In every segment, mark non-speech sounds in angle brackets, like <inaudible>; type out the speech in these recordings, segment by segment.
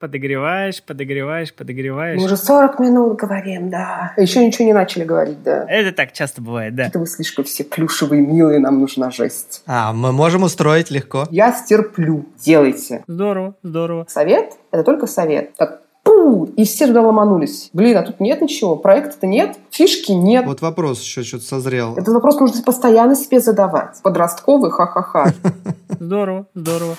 Подогреваешь, подогреваешь, подогреваешь. Мы уже 40 минут говорим, да. Еще ничего не начали говорить, да. Это так часто бывает, да. Это вы слишком все плюшевые, милые, нам нужна жесть. А, мы можем устроить легко. Я стерплю. Делайте. Здорово, здорово. Совет – это только совет. Так пу, и все туда ломанулись. Блин, а тут нет ничего, проекта-то нет, фишки нет. Вот вопрос еще что-то созрел. Этот вопрос нужно постоянно себе задавать. Подростковый, ха-ха-ха. <laughs> Здорово, здорово.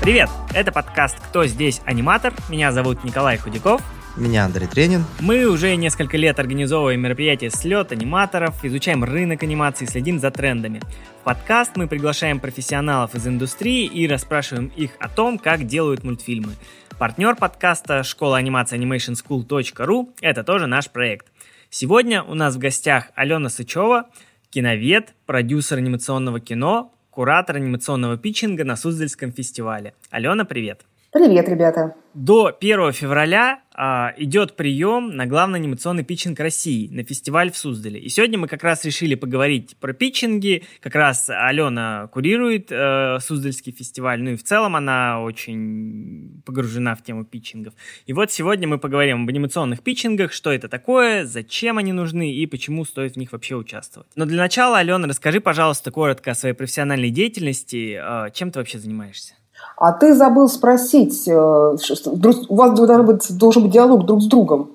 Привет! Это подкаст «Кто здесь аниматор?». Меня зовут Николай Худяков. Меня Андрей Тренин. Мы уже несколько лет организовываем мероприятия слет аниматоров, изучаем рынок анимации, следим за трендами. В подкаст мы приглашаем профессионалов из индустрии и расспрашиваем их о том, как делают мультфильмы. Партнер подкаста школа анимации animationschool.ru – это тоже наш проект. Сегодня у нас в гостях Алена Сычева, киновед, продюсер анимационного кино, куратор анимационного питчинга на Суздальском фестивале. Алена, привет! Привет, ребята! До 1 февраля а, идет прием на главный анимационный питчинг России на фестиваль в Суздале. И сегодня мы как раз решили поговорить про питчинги. Как раз Алена курирует э, Суздальский фестиваль. Ну и в целом она очень погружена в тему питчингов. И вот сегодня мы поговорим об анимационных питчингах, что это такое, зачем они нужны и почему стоит в них вообще участвовать. Но для начала, Алена, расскажи, пожалуйста, коротко о своей профессиональной деятельности. Э, чем ты вообще занимаешься? А ты забыл спросить, э, у вас должен быть, должен быть диалог друг с другом.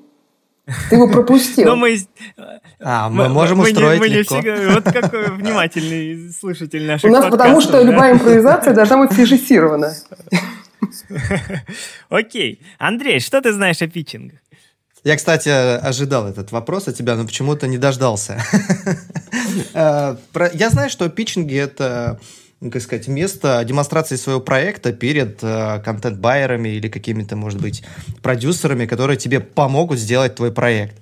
Ты его пропустил. <laughs> Но мы, а, мы, мы можем мы устроить не, мы легко. Всегда, вот какой внимательный слушатель наших У нас потому что любая импровизация должна быть срежиссирована. <laughs> Окей. Андрей, что ты знаешь о питчингах? Я, кстати, ожидал этот вопрос от тебя, но почему-то не дождался. <laughs> Э, я знаю, что питчинги – это как сказать, место демонстрации своего проекта перед э, контент-байерами или какими-то, может быть, продюсерами, которые тебе помогут сделать твой проект.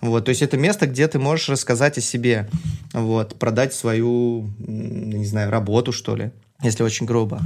Вот, то есть это место, где ты можешь рассказать о себе, вот, продать свою, не знаю, работу, что ли, если очень грубо.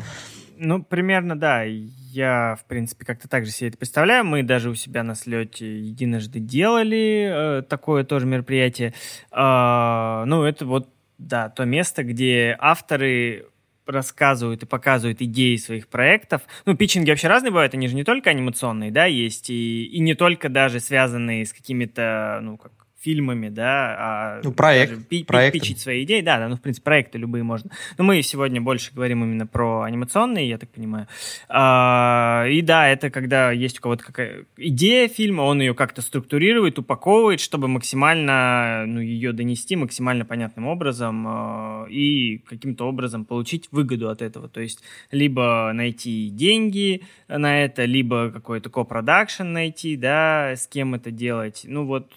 Ну, примерно, да. Я, в принципе, как-то так же себе это представляю. Мы даже у себя на слете единожды делали э, такое тоже мероприятие. Э, ну, это вот, да, то место, где авторы рассказывают и показывают идеи своих проектов. Ну, питчинги вообще разные бывают, они же не только анимационные, да, есть, и, и не только даже связанные с какими-то, ну, как фильмами, да, а ну, проект, пи- питчить свои идеи, да, да, ну, в принципе, проекты любые можно. Но мы сегодня больше говорим именно про анимационные, я так понимаю. А, и да, это когда есть у кого-то какая идея фильма, он ее как-то структурирует, упаковывает, чтобы максимально, ну, ее донести максимально понятным образом а, и каким-то образом получить выгоду от этого. То есть либо найти деньги на это, либо какой-то копродакшн найти, да, с кем это делать. Ну, вот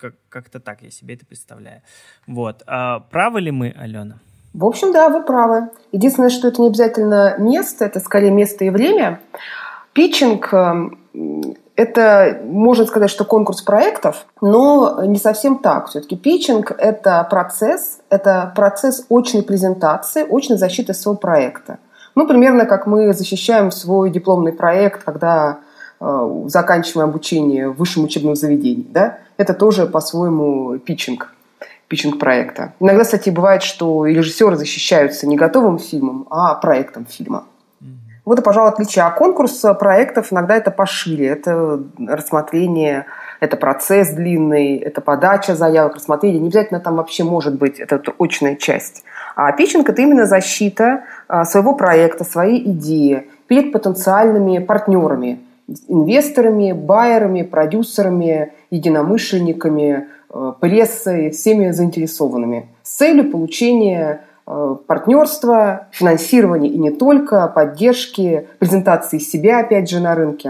как- как-то так я себе это представляю. Вот. А правы ли мы, Алена? В общем, да, вы правы. Единственное, что это не обязательно место, это скорее место и время. Питчинг эм, – это, можно сказать, что конкурс проектов, но не совсем так. Все-таки питчинг – это процесс, это процесс очной презентации, очной защиты своего проекта. Ну, примерно как мы защищаем свой дипломный проект, когда э, заканчиваем обучение в высшем учебном заведении. Да? это тоже по-своему питчинг, питчинг проекта. Иногда, кстати, бывает, что и режиссеры защищаются не готовым фильмом, а проектом фильма. Вот и, пожалуй, отличие. А конкурс проектов иногда это пошире. Это рассмотрение, это процесс длинный, это подача заявок, рассмотрение. Не обязательно там вообще может быть, это очная часть. А питчинг – это именно защита а, своего проекта, своей идеи перед потенциальными партнерами – инвесторами, байерами, продюсерами, единомышленниками, э, прессой, всеми заинтересованными с целью получения э, партнерства, финансирования и не только, поддержки, презентации себя, опять же, на рынке.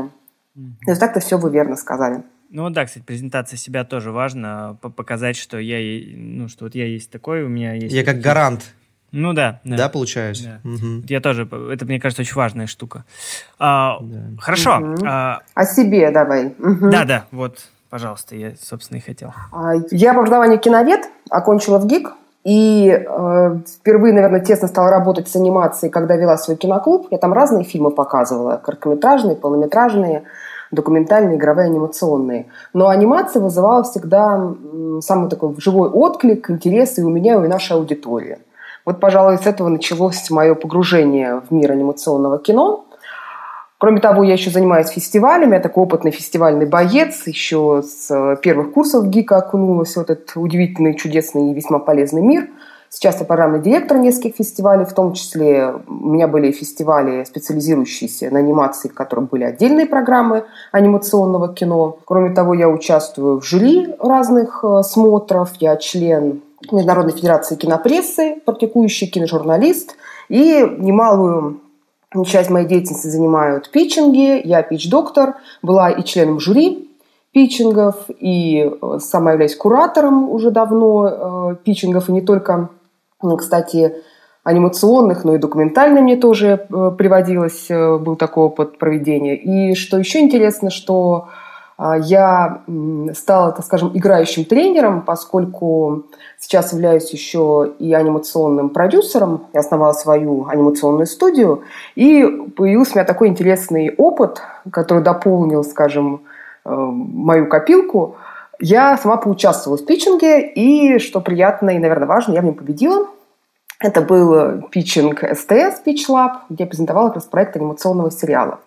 Mm-hmm. То есть так-то все вы верно сказали. Ну да, кстати, презентация себя тоже важно, показать, что я, ну, что вот я есть такой, у меня есть... Я как гарант ну да. Да, да получаюсь. Да. Угу. Я тоже, это, мне кажется, очень важная штука. А, да. Хорошо. Угу. А, О себе давай. Угу. Да, да, вот, пожалуйста, я, собственно, и хотел. А, я по образованию киновед, окончила в ГИК, и э, впервые, наверное, тесно стала работать с анимацией, когда вела свой киноклуб. Я там разные фильмы показывала, короткометражные, полнометражные. документальные, игровые, анимационные. Но анимация вызывала всегда самый такой живой отклик, интерес и у меня, и у нашей аудитории. Вот, пожалуй, с этого началось мое погружение в мир анимационного кино. Кроме того, я еще занимаюсь фестивалями. Я такой опытный фестивальный боец. Еще с первых курсов ГИКа окунулась в этот удивительный, чудесный и весьма полезный мир – Сейчас я программный директор нескольких фестивалей, в том числе у меня были фестивали, специализирующиеся на анимации, в которых были отдельные программы анимационного кино. Кроме того, я участвую в жюри разных э, смотров, я член Международной Федерации кинопрессы, практикующий киножурналист, и немалую часть моей деятельности занимают питчинги, я пич-доктор, была и членом жюри питчингов, и э, сама являюсь куратором уже давно э, питчингов, и не только кстати, анимационных, но и документальных мне тоже э, приводилось, э, был такой опыт проведения. И что еще интересно, что я стала, так скажем, играющим тренером, поскольку сейчас являюсь еще и анимационным продюсером. Я основала свою анимационную студию. И появился у меня такой интересный опыт, который дополнил, скажем, э, мою копилку – я сама поучаствовала в питчинге, и, что приятно и, наверное, важно, я в нем победила. Это был питчинг СТС, Pitch Lab, где я презентовала как раз проект анимационного сериала.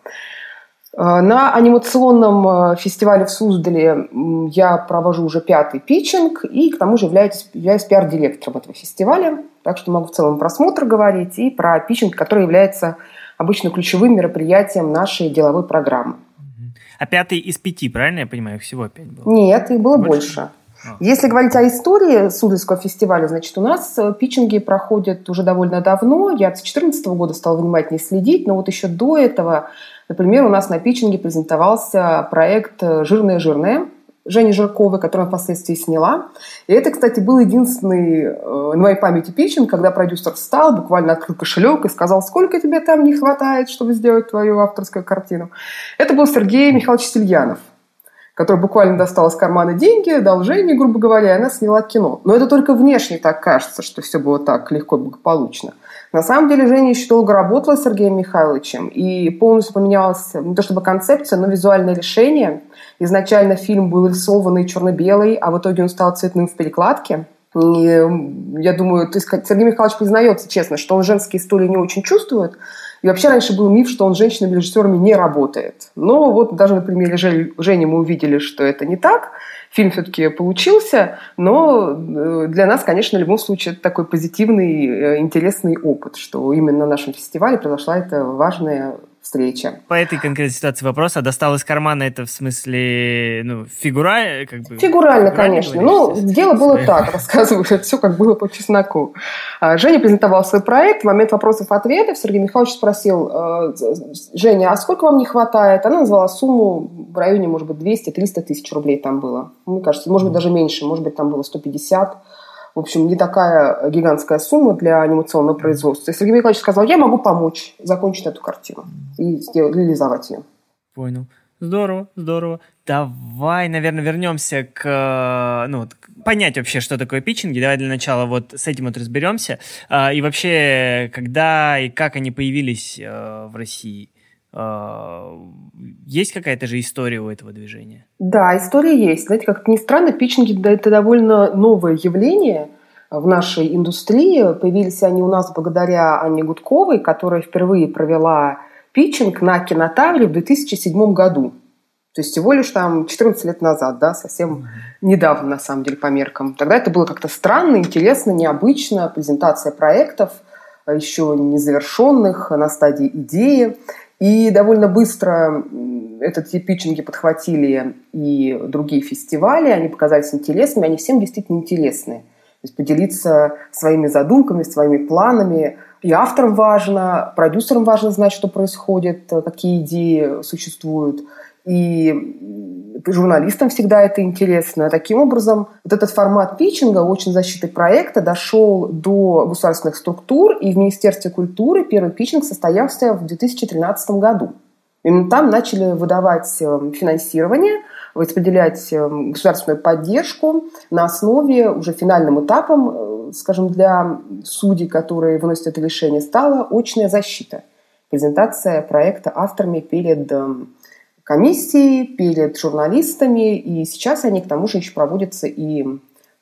Э, на анимационном э, фестивале в Суздале я провожу уже пятый питчинг и к тому же являюсь, являюсь пиар-директором этого фестиваля. Так что могу в целом просмотр говорить и про питчинг, который является обычно ключевым мероприятием нашей деловой программы. А пятый из пяти, правильно я понимаю? Их всего пять было? Нет, их было больше. больше. А. Если говорить о истории Суздальского фестиваля, значит, у нас э, питчинги проходят уже довольно давно. Я с 2014 года стала внимательнее следить, но вот еще до этого, например, у нас на питчинге презентовался проект «Жирное-жирное», Жени Жирковой, которую впоследствии сняла. И это, кстати, был единственный э, на моей памяти питчинг, когда продюсер встал, буквально открыл кошелек и сказал, сколько тебе там не хватает, чтобы сделать твою авторскую картину. Это был Сергей Михайлович Сильянов который буквально достал из кармана деньги, дал Жене, грубо говоря, и она сняла кино. Но это только внешне так кажется, что все было так легко и благополучно. На самом деле Женя еще долго работала с Сергеем Михайловичем, и полностью поменялась не то чтобы концепция, но визуальное решение. Изначально фильм был рисованный черно-белый, а в итоге он стал цветным в перекладке. И я думаю, то есть Сергей Михайлович признается честно, что он женские истории не очень чувствует, и вообще раньше был миф, что он с женщинами-режиссерами не работает. Но вот даже на примере Жени мы увидели, что это не так. Фильм все-таки получился, но э, для нас, конечно, в любом случае это такой позитивный, э, интересный опыт, что именно на нашем фестивале произошла эта важная встреча. По этой конкретной ситуации вопрос, а достал из кармана это в смысле, ну, фигура, как бы... Фигурально, конечно. Ну, дело было так, рассказываю, все как было по чесноку. А, Женя презентовал свой проект, в момент вопросов-ответов Сергей Михайлович спросил, «Э, Женя, а сколько вам не хватает? Она назвала сумму в районе, может быть, 200-300 тысяч рублей там было. Мне кажется, может быть, даже меньше, может быть, там было 150 в общем, не такая гигантская сумма для анимационного производства. И Сергей Николаевич сказал, я могу помочь закончить эту картину и сделать, реализовать ее. Понял. Здорово, здорово. Давай, наверное, вернемся к, ну, понять вообще, что такое питчинги. Давай для начала вот с этим вот разберемся. А, и вообще, когда и как они появились э, в России? А, есть какая-то же история у этого движения? Да, история есть. Знаете, как ни странно, питчинги – это довольно новое явление в нашей индустрии. Появились они у нас благодаря Анне Гудковой, которая впервые провела питчинг на кинотавре в 2007 году. То есть всего лишь там 14 лет назад, да, совсем недавно, на самом деле, по меркам. Тогда это было как-то странно, интересно, необычно. Презентация проектов, еще незавершенных, на стадии идеи. И довольно быстро этот тип питчинги подхватили и другие фестивали, они показались интересными, они всем действительно интересны. То есть поделиться своими задумками, своими планами. И авторам важно, продюсерам важно знать, что происходит, какие идеи существуют. И журналистам всегда это интересно. Таким образом, вот этот формат питчинга, очень защиты проекта, дошел до государственных структур, и в Министерстве культуры первый питчинг состоялся в 2013 году. Именно там начали выдавать э, финансирование, распределять э, государственную поддержку на основе уже финальным этапом, э, скажем, для судей, которые выносят это решение, стала очная защита. Презентация проекта авторами перед комиссией, перед журналистами, и сейчас они, к тому же, еще проводятся и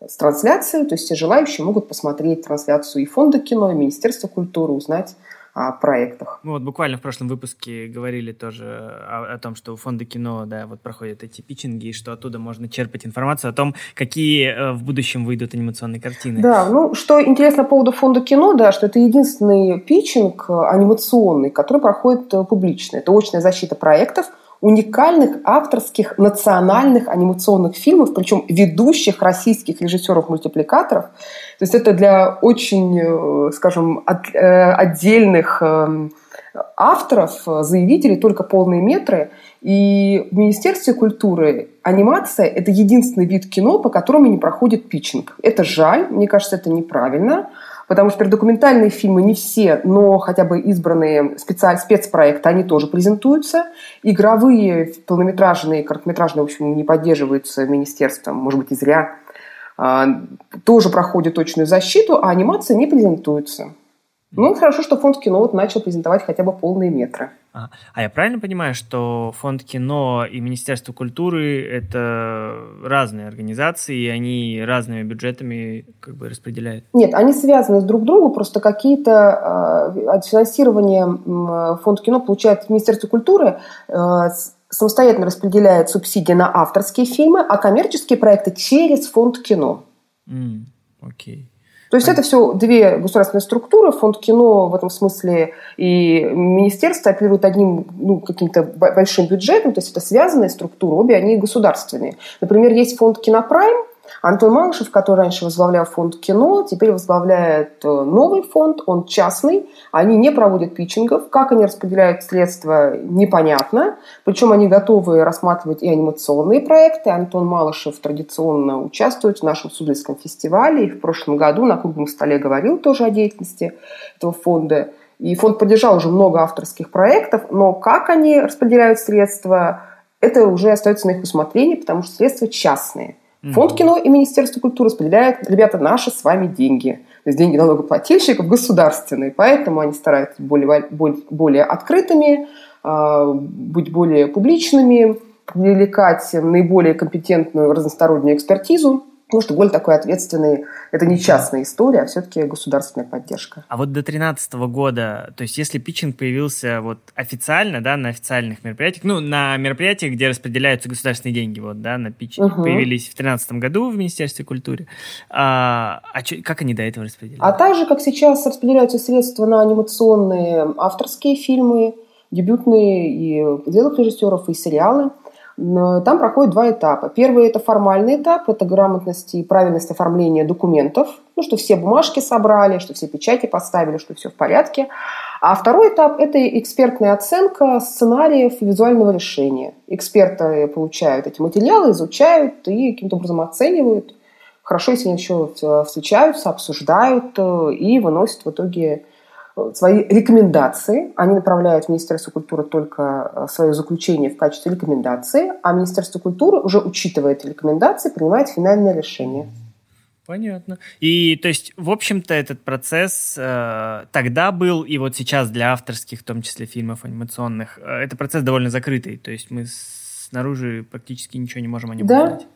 с трансляцией, то есть все желающие могут посмотреть трансляцию и Фонда кино, и Министерства культуры, узнать о проектах. Мы вот буквально в прошлом выпуске говорили тоже о, о том, что у фонда кино, да, вот проходят эти питчинги, и что оттуда можно черпать информацию о том, какие э, в будущем выйдут анимационные картины. Да, ну, что интересно по поводу фонда кино, да, что это единственный питчинг э, анимационный, который проходит э, публично. Это очная защита проектов – уникальных авторских национальных анимационных фильмов, причем ведущих российских режиссеров-мультипликаторов. То есть это для очень, э, скажем, от, э, отдельных эм, авторов, заявителей только полные метры. И в Министерстве культуры анимация – это единственный вид кино, по которому не проходит питчинг. Это жаль, мне кажется, это неправильно потому что документальные фильмы не все, но хотя бы избранные специаль, спецпроекты, они тоже презентуются. Игровые, полнометражные, короткометражные, в общем, не поддерживаются министерством, может быть, и зря. А, тоже проходят точную защиту, а анимация не презентуется. Ну, хорошо, что фонд кино вот начал презентовать хотя бы полные метры. А, а я правильно понимаю, что фонд кино и Министерство культуры это разные организации, и они разными бюджетами как бы распределяют? Нет, они связаны с друг другом, просто какие-то э, от финансирования э, фонд кино получает Министерство культуры, э, самостоятельно распределяет субсидии на авторские фильмы, а коммерческие проекты через фонд кино. Mm, окей. То есть это все две государственные структуры. Фонд кино в этом смысле и министерство оперируют одним ну, каким-то большим бюджетом, то есть это связанные структуры, обе они государственные. Например, есть фонд «Кинопрайм», Антон Малышев, который раньше возглавлял фонд кино, теперь возглавляет э, новый фонд, он частный. Они не проводят питчингов. Как они распределяют средства, непонятно. Причем они готовы рассматривать и анимационные проекты. Антон Малышев традиционно участвует в нашем Суздальском фестивале. И в прошлом году на круглом столе говорил тоже о деятельности этого фонда. И фонд поддержал уже много авторских проектов, но как они распределяют средства, это уже остается на их усмотрении, потому что средства частные. Фонд кино и Министерство культуры распределяют, ребята, наши с вами деньги. То есть деньги налогоплательщиков государственные. Поэтому они стараются быть более, более открытыми, а, быть более публичными, привлекать наиболее компетентную разностороннюю экспертизу. Потому что Голь такой ответственный, это не частная история, а все-таки государственная поддержка. А вот до 2013 года, то есть если питчинг появился вот официально, да, на официальных мероприятиях, ну, на мероприятиях, где распределяются государственные деньги, вот, да, на питчинг, угу. появились в 2013 году в Министерстве культуры, а, а чё, как они до этого распределяли? А также, как сейчас распределяются средства на анимационные авторские фильмы, дебютные и делых режиссеров, и сериалы – там проходит два этапа. Первый – это формальный этап, это грамотность и правильность оформления документов, ну, что все бумажки собрали, что все печати поставили, что все в порядке. А второй этап – это экспертная оценка сценариев визуального решения. Эксперты получают эти материалы, изучают и каким-то образом оценивают. Хорошо, если они еще встречаются, обсуждают э, и выносят в итоге свои рекомендации. Они направляют в Министерство культуры только э, свое заключение в качестве рекомендации, а Министерство культуры, уже учитывая эти рекомендации, принимает финальное решение. Понятно. И то есть, в общем-то, этот процесс э, тогда был, и вот сейчас для авторских, в том числе фильмов анимационных, э, это процесс довольно закрытый. То есть мы снаружи практически ничего не можем о нем да? узнать.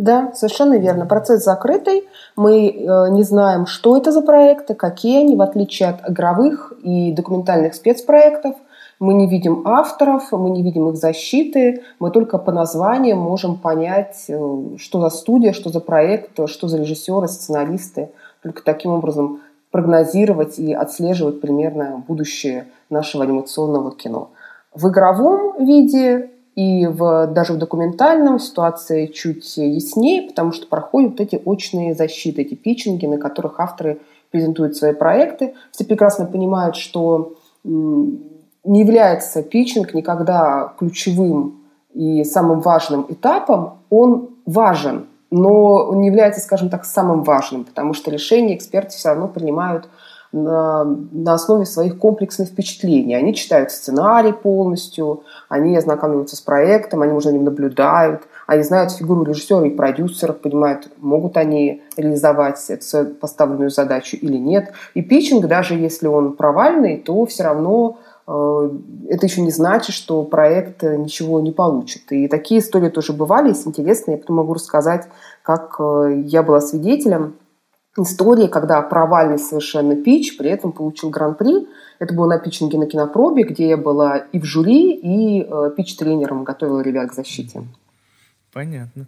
Да, совершенно верно. Процесс закрытый. Мы э, не знаем, что это за проекты, какие они, в отличие от игровых и документальных спецпроектов. Мы не видим авторов, мы не видим их защиты. Мы только по названиям можем понять, э, что за студия, что за проект, что за режиссеры, сценаристы. Только таким образом прогнозировать и отслеживать примерно будущее нашего анимационного кино. В игровом виде и в, даже в документальном ситуация чуть яснее, потому что проходят эти очные защиты, эти питчинги, на которых авторы презентуют свои проекты. Все прекрасно понимают, что не является питчинг никогда ключевым и самым важным этапом. Он важен, но он не является, скажем так, самым важным, потому что решения эксперты все равно принимают на, на основе своих комплексных впечатлений. Они читают сценарий полностью, они ознакомиваются с проектом, они, может, за ним наблюдают, они знают фигуру режиссера и продюсеров, понимают, могут они реализовать эту поставленную задачу или нет. И питчинг, даже если он провальный, то все равно э, это еще не значит, что проект ничего не получит. И такие истории тоже бывали, есть интересные. Я потом могу рассказать, как э, я была свидетелем истории, когда провальный совершенно пич при этом получил гран-при. Это было на питчинге на кинопробе, где я была и в жюри, и э, пич-тренером готовила ребят к защите. Понятно.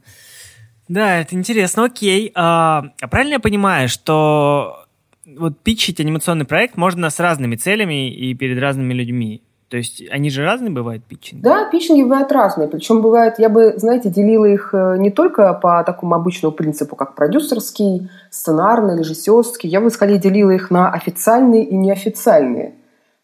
Да, это интересно. Окей. А, а правильно я понимаю, что вот питчить анимационный проект можно с разными целями и перед разными людьми? То есть они же разные бывают, питчинги? Да, питчинги бывают разные. Причем бывает, я бы, знаете, делила их э, не только по такому обычному принципу, как продюсерский, сценарный, режиссерский. Я бы скорее делила их на официальные и неофициальные.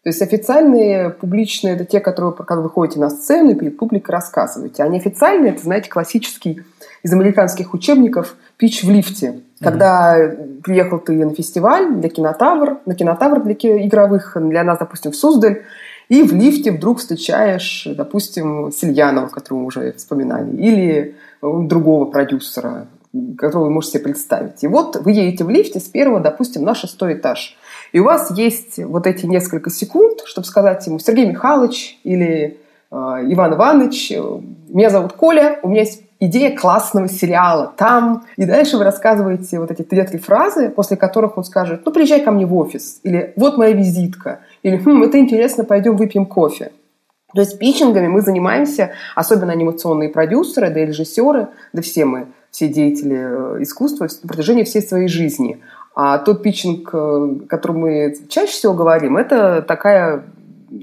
То есть официальные, публичные – это те, которые, как вы выходите на сцену и перед публикой рассказываете. А неофициальные – это, знаете, классический из американских учебников «Пич в лифте». Mm-hmm. Когда приехал ты на фестиваль для кинотавр, на кинотавр для игровых, для нас, допустим, в Суздаль, и в лифте вдруг встречаешь, допустим, Сильянова, которого мы уже вспоминали, или другого продюсера, которого вы можете себе представить. И вот вы едете в лифте с первого, допустим, на шестой этаж. И у вас есть вот эти несколько секунд, чтобы сказать ему, Сергей Михайлович или э, Иван Иванович, меня зовут Коля, у меня есть идея классного сериала там. И дальше вы рассказываете вот эти две-три фразы, после которых он скажет, ну, приезжай ко мне в офис, или вот моя визитка, или хм, это интересно, пойдем выпьем кофе. То есть питчингами мы занимаемся, особенно анимационные продюсеры, да и режиссеры, да все мы, все деятели э, искусства на протяжении всей своей жизни. А тот питчинг, э, о котором мы чаще всего говорим, это такая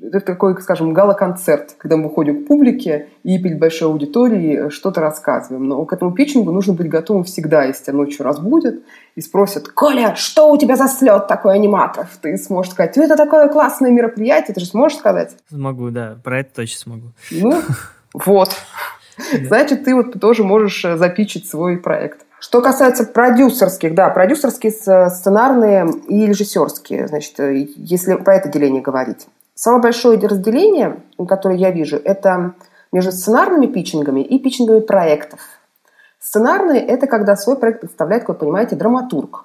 это такой, скажем, гала-концерт, когда мы выходим к публике и перед большой аудиторией что-то рассказываем. Но к этому питчингу нужно быть готовым всегда, если тебя ночью разбудят и спросят, «Коля, что у тебя за слет такой аниматоров?» Ты сможешь сказать, ну это такое классное мероприятие, ты же сможешь сказать? Смогу, да, про это точно смогу. Ну, <laughs> вот. Значит, ты вот тоже можешь э, запичить свой проект. Что касается продюсерских, да, продюсерские, сценарные и режиссерские, значит, э, если про это деление говорить. Самое большое разделение, которое я вижу, это между сценарными питчингами и питчингами проектов. Сценарные – это когда свой проект представляет, как вы понимаете, драматург.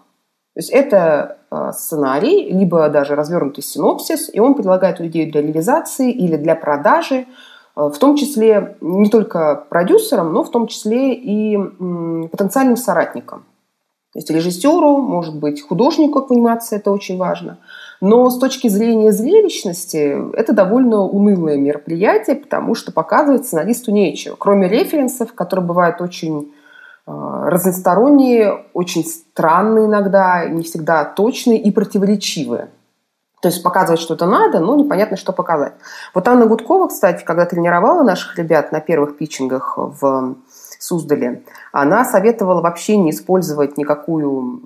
То есть это э, сценарий, либо даже развернутый синопсис, и он предлагает идею для реализации или для продажи, э, в том числе не только продюсерам, но в том числе и потенциальным соратникам. То есть режиссеру, может быть, художнику, как анимация, это очень важно – но с точки зрения зрелищности это довольно унылое мероприятие, потому что показывать сценаристу нечего. Кроме референсов, которые бывают очень э, разносторонние, очень странные иногда, не всегда точные и противоречивые. То есть показывать что-то надо, но непонятно, что показать. Вот Анна Гудкова, кстати, когда тренировала наших ребят на первых питчингах в Суздале, она советовала вообще не использовать никакую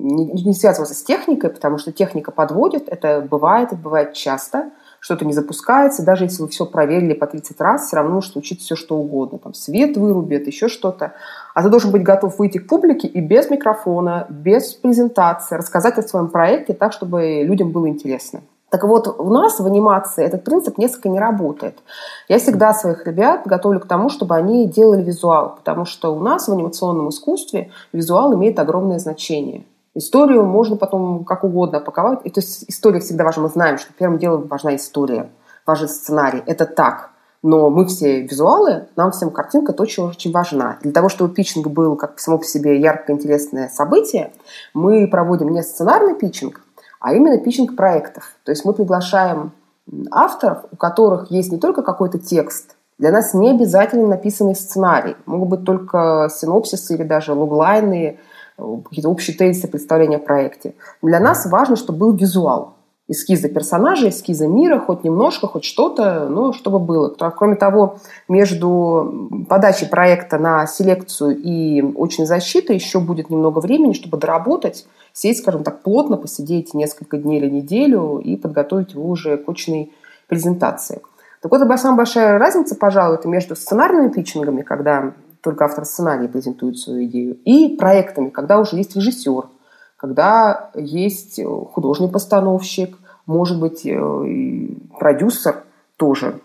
не, не связываться с техникой, потому что техника подводит, это бывает, это бывает часто, что-то не запускается, даже если вы все проверили по 30 раз, все равно что учить все что угодно, там свет вырубит, еще что-то. А ты должен быть готов выйти к публике и без микрофона, без презентации, рассказать о своем проекте так, чтобы людям было интересно. Так вот, у нас в анимации этот принцип несколько не работает. Я всегда своих ребят готовлю к тому, чтобы они делали визуал, потому что у нас в анимационном искусстве визуал имеет огромное значение. Историю можно потом как угодно опаковать. И, то есть история всегда важна. Мы знаем, что первым делом важна история, важен сценарий. Это так. Но мы все визуалы, нам всем картинка точно очень важна. Для того, чтобы питчинг был как само по себе яркое, интересное событие, мы проводим не сценарный питчинг, а именно питчинг проектов. То есть мы приглашаем авторов, у которых есть не только какой-то текст, для нас не обязательно написанный сценарий. Могут быть только синопсисы или даже логлайны, какие-то общие тезисы представления о проекте. Для нас важно, чтобы был визуал. Эскизы персонажей, эскизы мира, хоть немножко, хоть что-то, но чтобы было. Кроме того, между подачей проекта на селекцию и очной защитой еще будет немного времени, чтобы доработать, сесть, скажем так, плотно, посидеть несколько дней или неделю и подготовить его уже к очной презентации. Так вот, самая большая разница, пожалуй, это между сценарными питчингами, когда только автор сценария презентует свою идею, и проектами, когда уже есть режиссер, когда есть художный постановщик, может быть, э, продюсер тоже,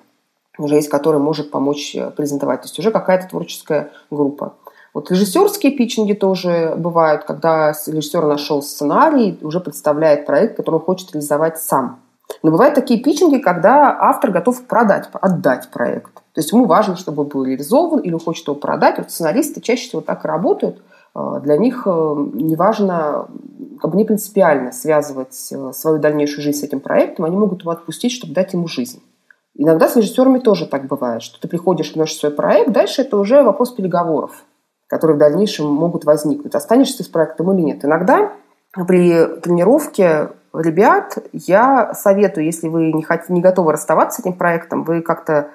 уже есть, который может помочь э, презентовать. То есть уже какая-то творческая группа. Вот режиссерские питчинги тоже бывают, когда режиссер нашел сценарий, уже представляет проект, который он хочет реализовать сам. Но бывают такие питчинги, когда автор готов продать, отдать проект. То есть ему важно, чтобы он был реализован или хочет его продать. Вот сценаристы чаще всего так работают. А, для них э, не важно, как бы не принципиально связывать э, свою дальнейшую жизнь с этим проектом. Они могут его отпустить, чтобы дать ему жизнь. Иногда с режиссерами тоже так бывает, что ты приходишь, вносишь свой проект, дальше это уже вопрос переговоров, которые в дальнейшем могут возникнуть. Останешься ты с проектом или нет. Иногда при тренировке ребят я советую, если вы не, хотите, не готовы расставаться с этим проектом, вы как-то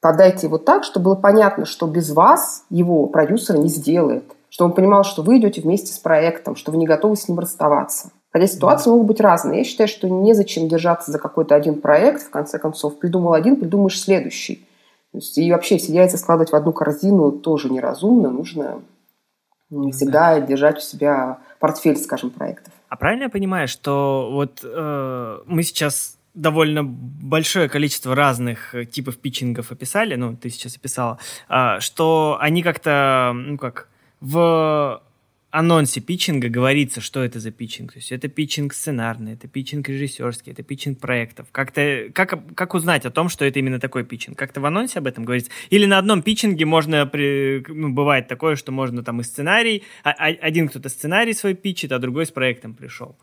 подайте его так, чтобы было понятно, что без вас его продюсер не сделает. Чтобы он понимал, что вы идете вместе с проектом, что вы не готовы с ним расставаться. Хотя ситуации могут быть разные. Я считаю, что незачем держаться за какой-то один проект. В конце концов, придумал один, придумаешь следующий. И вообще все яйца складывать в одну корзину тоже неразумно. Нужно не всегда да. держать у себя портфель, скажем, проектов. А правильно я понимаю, что вот э, мы сейчас довольно большое количество разных типов питчингов описали, ну, ты сейчас описала, э, что они как-то, ну, как в анонсе питчинга говорится, что это за питчинг. То есть это питчинг сценарный, это питчинг режиссерский, это питчинг проектов. Как-то, как, как узнать о том, что это именно такой питчинг? Как-то в анонсе об этом говорится? Или на одном питчинге можно, при, ну, бывает такое, что можно там и сценарий, а, а, один кто-то сценарий свой питчит, а другой с проектом пришел.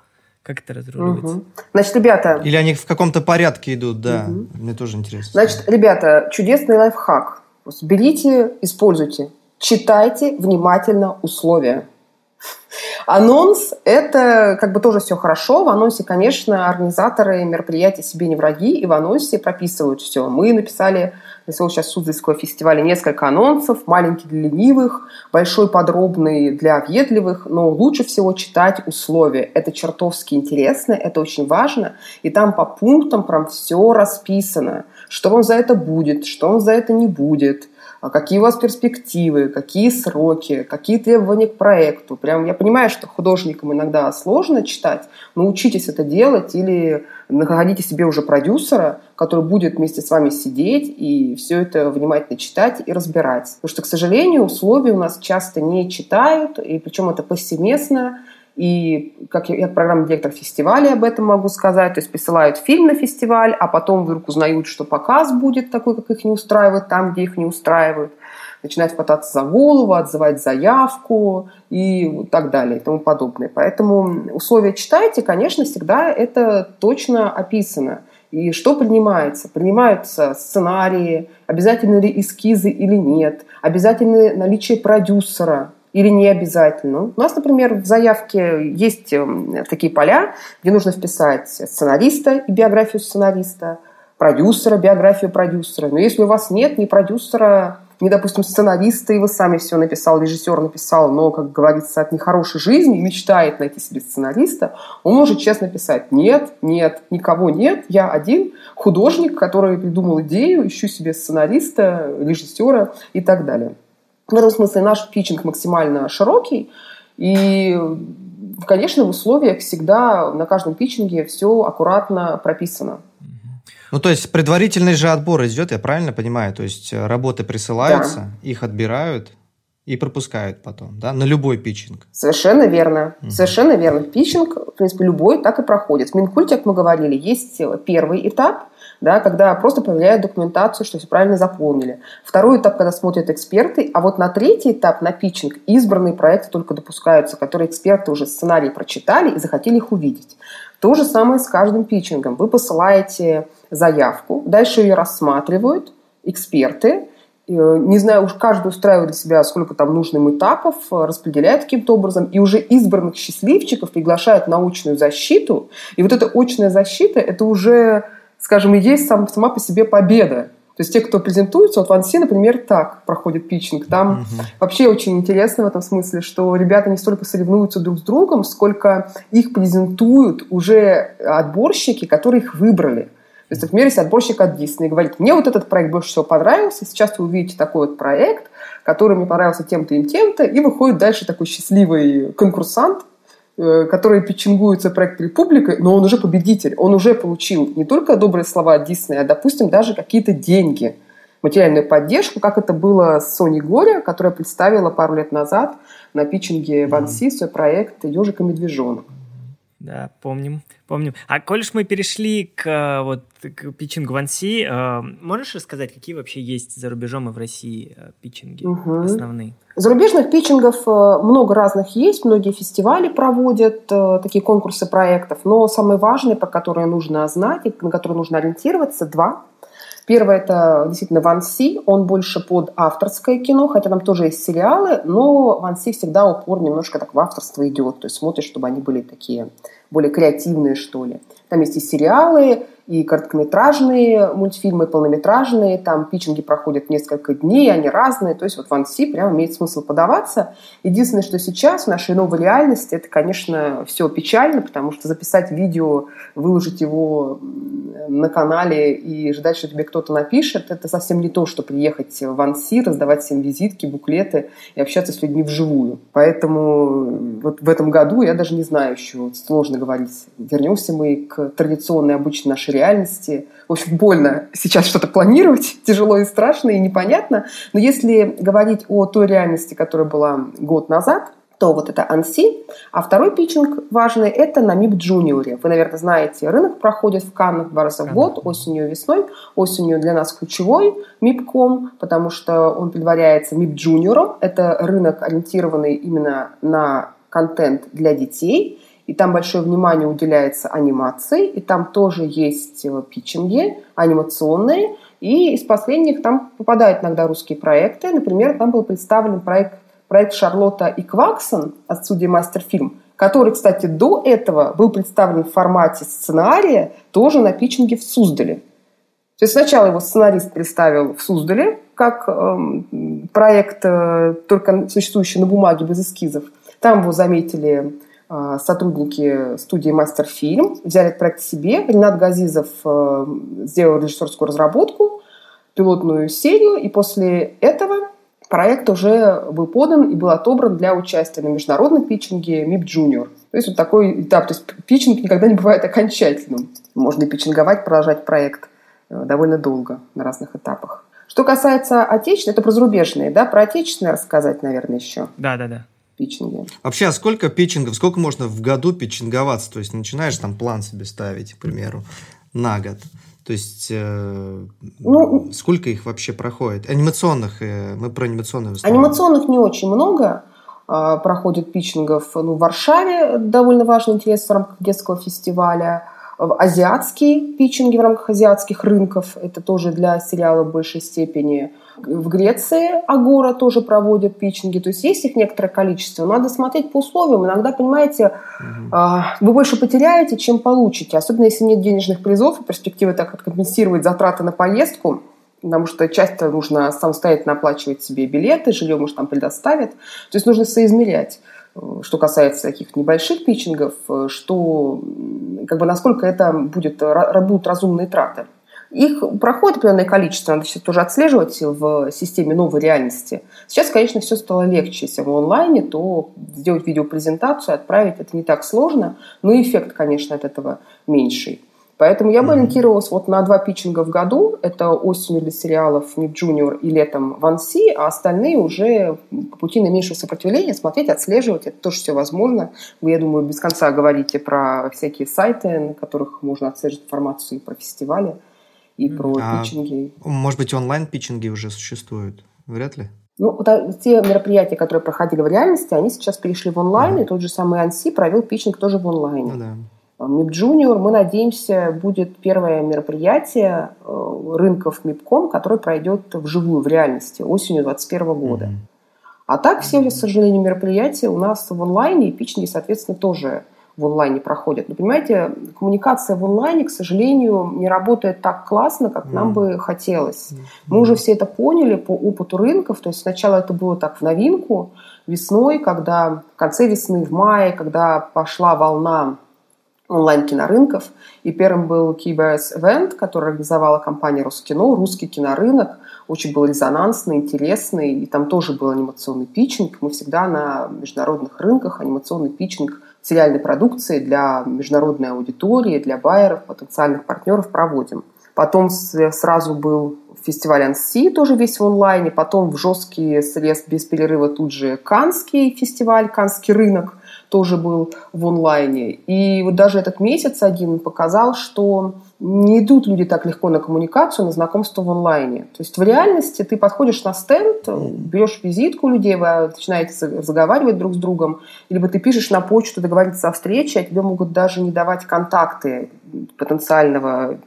Как это разруливается? Угу. Значит, ребята... Или они в каком-то порядке идут, да. Угу. Мне тоже интересно. Значит, ребята, чудесный лайфхак. Берите, используйте. Читайте внимательно условия. Анонс – это как бы тоже все хорошо. В анонсе, конечно, организаторы мероприятий себе не враги, и в анонсе прописывают все. Мы написали на своего сейчас Суздальского фестиваля несколько анонсов, маленький для ленивых, большой подробный для въедливых, но лучше всего читать условия. Это чертовски интересно, это очень важно, и там по пунктам прям все расписано, что вам за это будет, что вам за это не будет – какие у вас перспективы, какие сроки, какие требования к проекту. Прям я понимаю, что художникам иногда сложно читать, но учитесь это делать или находите себе уже продюсера, который будет вместе с вами сидеть и все это внимательно читать и разбирать. Потому что, к сожалению, условия у нас часто не читают, и причем это повсеместно, и как я, я программный директор фестиваля об этом могу сказать, то есть присылают фильм на фестиваль, а потом вдруг узнают, что показ будет такой, как их не устраивает, там, где их не устраивают. Начинают хвататься за голову, отзывать заявку и так далее и тому подобное. Поэтому условия читайте, конечно, всегда это точно описано. И что принимается? Принимаются сценарии, обязательно ли эскизы или нет, обязательно наличие продюсера, или не обязательно. У нас, например, в заявке есть эм, такие поля, где нужно вписать сценариста и биографию сценариста, продюсера, биографию продюсера. Но если у вас нет ни продюсера, ни, допустим, сценариста, и вы сами все написал, режиссер написал, но, как говорится, от нехорошей жизни мечтает найти себе сценариста, он может честно писать «нет, нет, никого нет, я один художник, который придумал идею, ищу себе сценариста, режиссера и так далее». В этом смысле наш питчинг максимально широкий, и, конечно, в условиях всегда на каждом питчинге все аккуратно прописано. Ну, то есть предварительный же отбор идет, я правильно понимаю? То есть э, работы присылаются, да. их отбирают и пропускают потом, да, на любой питчинг. Совершенно верно. Угу. Совершенно верно. Питчинг, в принципе, любой так и проходит. В Минкульте, как мы говорили, есть первый этап – да, когда просто проверяют документацию, что все правильно заполнили. Второй этап, когда смотрят эксперты, а вот на третий этап, на питчинг, избранные проекты только допускаются, которые эксперты уже сценарий прочитали и захотели их увидеть. То же самое с каждым питчингом. Вы посылаете заявку, дальше ее рассматривают эксперты, э, не знаю, уж каждый устраивает для себя, сколько там нужным этапов, распределяет каким-то образом, и уже избранных счастливчиков приглашают на очную защиту. И вот эта очная защита, это уже скажем, и есть сам, сама по себе победа. То есть те, кто презентуется, вот в Анси, например, так проходит питчинг. Там угу. вообще очень интересно в этом смысле, что ребята не столько соревнуются друг с другом, сколько их презентуют уже отборщики, которые их выбрали. То есть, например, если отборщик от Disney говорит, мне вот этот проект больше всего понравился, сейчас вы увидите такой вот проект, который мне понравился тем-то и тем-то, и выходит дальше такой счастливый конкурсант, которые питчингуются проект Республика, но он уже победитель, он уже получил не только добрые слова от Диснея, а, допустим, даже какие-то деньги, материальную поддержку, как это было с Сони Глория, которая представила пару лет назад на питчинге в Анси свой проект «Ежик и медвежонок». Да, помним, помним. А коль мы перешли к вот к питчингу в Анси, э, можешь рассказать, какие вообще есть за рубежом и в России э, питчинги угу. основные? Зарубежных питчингов э, много разных есть, многие фестивали проводят такие конкурсы проектов, но самые важные, по которым нужно знать и на которые нужно ориентироваться, два. Первое – это действительно Ван Си, он больше под авторское кино, хотя там тоже есть сериалы, но Ван Си всегда упор немножко так в авторство идет, то есть смотришь, чтобы они были такие более креативные, что ли. Там есть и сериалы, и короткометражные мультфильмы, полнометражные, там питчинги проходят несколько дней, они разные, то есть вот в Си прямо имеет смысл подаваться. Единственное, что сейчас в нашей новой реальности, это, конечно, все печально, потому что записать видео, выложить его на канале и ждать, что тебе кто-то напишет, это совсем не то, что приехать в Анси, раздавать всем визитки, буклеты и общаться с людьми вживую. Поэтому вот в этом году я даже не знаю еще, сложно говорить, вернемся мы к традиционной обычной нашей реальности. В общем, больно сейчас что-то планировать, <laughs> тяжело и страшно, и непонятно. Но если говорить о той реальности, которая была год назад, то вот это Анси. А второй питчинг важный – это на МИП Джуниоре. Вы, наверное, знаете, рынок проходит в Каннах два раза в год, осенью и весной. Осенью для нас ключевой МИПКом, потому что он предваряется МИП Джуниором. Это рынок, ориентированный именно на контент для детей и там большое внимание уделяется анимации, и там тоже есть э, питчинги анимационные, и из последних там попадают иногда русские проекты. Например, там был представлен проект, проект Шарлотта и Кваксон от студии Мастерфильм, который, кстати, до этого был представлен в формате сценария тоже на питчинге в Суздале. То есть сначала его сценарист представил в Суздале как э, проект, э, только существующий на бумаге без эскизов. Там его заметили сотрудники студии «Мастерфильм» взяли этот проект себе. Ренат Газизов э, сделал режиссерскую разработку, пилотную серию, и после этого проект уже был подан и был отобран для участия на международном питчинге МИП Junior. То есть вот такой этап. То есть питчинг никогда не бывает окончательным. Можно и питчинговать, продолжать проект э, довольно долго на разных этапах. Что касается отечественной, это про зарубежные, да? Про отечественное рассказать, наверное, еще. Да, да, да питчинге. Вообще, а сколько питчингов, сколько можно в году питчинговаться? То есть, начинаешь там план себе ставить, к примеру, на год. То есть, э, ну, сколько их вообще проходит? Анимационных, э, мы про анимационные выставляем. Анимационных не очень много э, проходит питчингов. Ну, в Варшаве довольно важный интерес в рамках детского фестиваля. Азиатские питчинги в рамках азиатских рынков. Это тоже для сериала в большей степени – в Греции Агора тоже проводит питчинги, то есть есть их некоторое количество. Надо смотреть по условиям. Иногда, понимаете, угу. вы больше потеряете, чем получите. Особенно если нет денежных призов, и перспективы так компенсировать затраты на поездку, потому что часто нужно самостоятельно оплачивать себе билеты, жилье, может, там предоставят. То есть нужно соизмерять что касается таких небольших питчингов, что как бы насколько это будет, будут разумные траты. Их проходит определенное количество, надо сейчас тоже отслеживать в системе новой реальности. Сейчас, конечно, все стало легче. Если в онлайне, то сделать видеопрезентацию, отправить это не так сложно, но эффект, конечно, от этого меньший. Поэтому я бы ориентировалась вот на два питчинга в году. Это осенью для сериалов Nick Junior и летом Ван Си, а остальные уже по пути наименьшего сопротивления смотреть, отслеживать. Это тоже все возможно. Вы, я думаю, без конца говорите про всякие сайты, на которых можно отслеживать информацию и про фестивали и про а, питчинги. Может быть, онлайн-питчинги уже существуют? Вряд ли. Ну, те мероприятия, которые проходили в реальности, они сейчас перешли в онлайн, а. и тот же самый Анси провел питчинг тоже в онлайне. Ну, да. МИП Junior, мы надеемся, будет первое мероприятие э, рынков МИПКом, которое пройдет вживую, в реальности, осенью 2021 года. Mm-hmm. А так все, к сожалению, мероприятия у нас в онлайне, и питчинги, соответственно, тоже в онлайне проходят. Но понимаете, коммуникация в онлайне, к сожалению, не работает так классно, как mm. нам бы хотелось. Mm. Мы уже все это поняли по опыту рынков. То есть сначала это было так в новинку, весной, когда в конце весны, в мае, когда пошла волна онлайн-кинорынков. И первым был KBS Event, который организовала компания Роскино, русский кинорынок. Очень был резонансный, интересный. И там тоже был анимационный питчинг. Мы всегда на международных рынках анимационный питчинг сериальной продукции для международной аудитории, для байеров, потенциальных партнеров проводим. Потом сразу был фестиваль Анси, тоже весь в онлайне. Потом в жесткий срез без перерыва тут же Канский фестиваль, Канский рынок. Тоже был в онлайне. И вот даже этот месяц один показал, что не идут люди так легко на коммуникацию, на знакомство в онлайне. То есть в реальности ты подходишь на стенд, берешь визитку людей, вы начинаете заговаривать друг с другом, либо ты пишешь на почту договориться о встрече, а тебе могут даже не давать контакты потенциального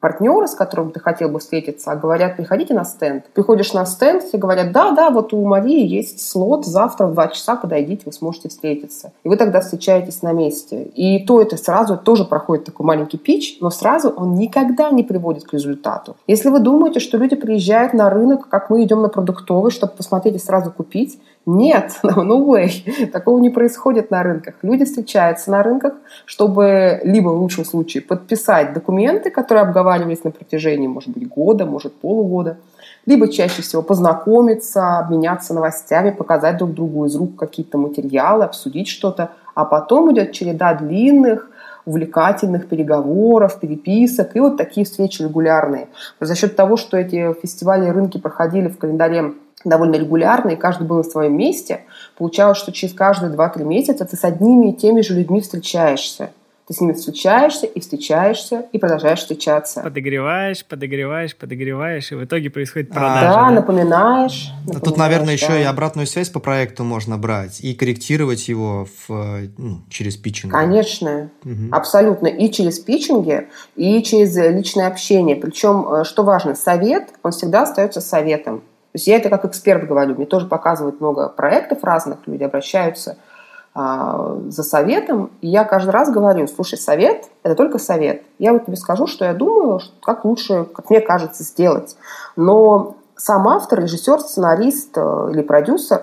партнера, с которым ты хотел бы встретиться, а говорят, приходите на стенд. Приходишь на стенд, и говорят, да, да, вот у Марии есть слот, завтра в 2 часа подойдите, вы сможете встретиться. И вы тогда встречаетесь на месте. И то это сразу тоже проходит такой маленький пич, но сразу он никогда не приводит к результату. Если вы думаете, что люди приезжают на рынок, как мы идем на продуктовый, чтобы посмотреть и сразу купить, нет, <laughs> no way. Такого не происходит на рынках. Люди встречаются на рынках, чтобы либо в лучшем случае подписать документы, которые обговаривались на протяжении, может быть, года, может, полугода, либо чаще всего познакомиться, обменяться новостями, показать друг другу из рук какие-то материалы, обсудить что-то, а потом идет череда длинных, увлекательных переговоров, переписок и вот такие встречи регулярные. За счет того, что эти фестивали и рынки проходили в календаре довольно регулярно, и каждый был на своем месте, получалось, что через каждые 2-3 месяца ты с одними и теми же людьми встречаешься. Ты с ними встречаешься и встречаешься, и продолжаешь встречаться. Подогреваешь, подогреваешь, подогреваешь, и в итоге происходит продажа. А, да, да, напоминаешь. напоминаешь Тут, наверное, да. еще и обратную связь по проекту можно брать и корректировать его в, ну, через питчинг. Конечно, угу. абсолютно. И через питчинги, и через личное общение. Причем, э, что важно, совет, он всегда остается советом. То есть я это как эксперт говорю, мне тоже показывают много проектов разных, люди обращаются – а, за советом, и я каждый раз говорю, слушай, совет – это только совет. Я вот тебе скажу, что я думаю, как лучше, как мне кажется, сделать. Но сам автор, режиссер, сценарист э, или продюсер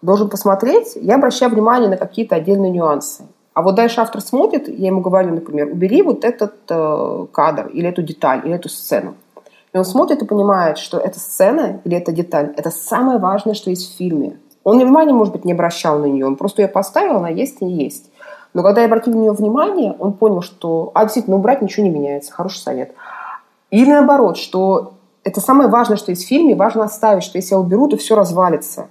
должен посмотреть, я обращаю внимание на какие-то отдельные нюансы. А вот дальше автор смотрит, я ему говорю, например, убери вот этот э, кадр, или эту деталь, или эту сцену. И он смотрит и понимает, что эта сцена или эта деталь – это самое важное, что есть в фильме. Он внимания, может быть, не обращал на нее, он просто ее поставил, она есть и есть. Но когда я обратил на нее внимание, он понял, что, а, действительно, убрать ничего не меняется, хороший совет. Или наоборот, что это самое важное, что есть в фильме, важно оставить, что если я уберу, то все развалится.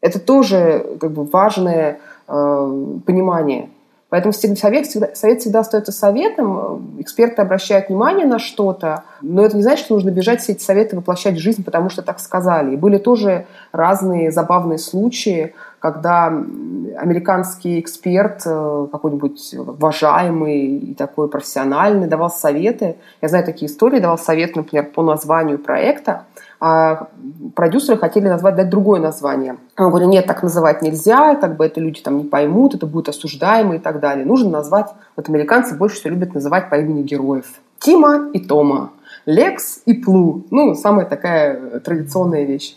Это тоже как бы важное э, понимание. Поэтому совет всегда, совет всегда остается советом, эксперты обращают внимание на что-то, но это не значит, что нужно бежать все эти советы воплощать в жизнь, потому что так сказали. И были тоже разные забавные случаи, когда американский эксперт, э, какой-нибудь уважаемый и такой профессиональный, давал советы. Я знаю такие истории, давал совет, например, по названию проекта, а продюсеры хотели назвать, дать другое название. Он говорит, нет, так называть нельзя, как бы это люди там не поймут, это будет осуждаемо и так далее. Нужно назвать, вот американцы больше всего любят называть по имени героев. Тима и Тома, Лекс и Плу. Ну, самая такая традиционная вещь.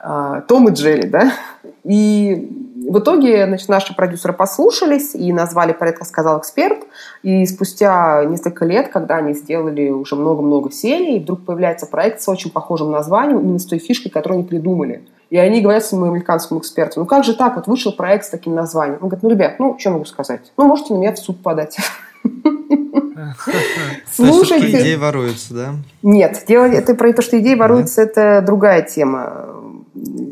А, Том и Джерри, да? И в итоге значит, наши продюсеры послушались и назвали проект сказал эксперт». И спустя несколько лет, когда они сделали уже много-много серий, вдруг появляется проект с очень похожим названием, именно с той фишкой, которую они придумали. И они говорят своему американскому эксперту, ну как же так, вот вышел проект с таким названием. Он говорит, ну, ребят, ну, что могу сказать? Ну, можете на меня в суд подать. <laughs> Слушайте. идеи воруются, да? Нет, дело это про то, что идеи воруются, это другая тема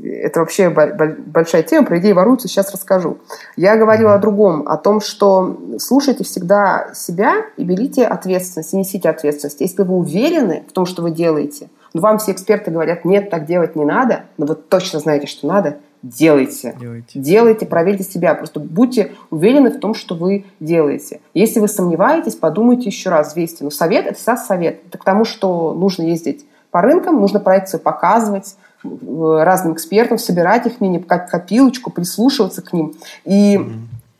это вообще большая тема, про идеи воруются, сейчас расскажу. Я говорила о другом, о том, что слушайте всегда себя и берите ответственность, и несите ответственность. Если вы уверены в том, что вы делаете, но вам все эксперты говорят, нет, так делать не надо, но вы точно знаете, что надо, делайте. Делайте. Делайте, проверьте себя. Просто будьте уверены в том, что вы делаете. Если вы сомневаетесь, подумайте еще раз, взвесьте. Но совет – это всегда совет. Это к тому, что нужно ездить по рынкам, нужно проекцию показывать, разным экспертам, собирать их мнение как копилочку, прислушиваться к ним. И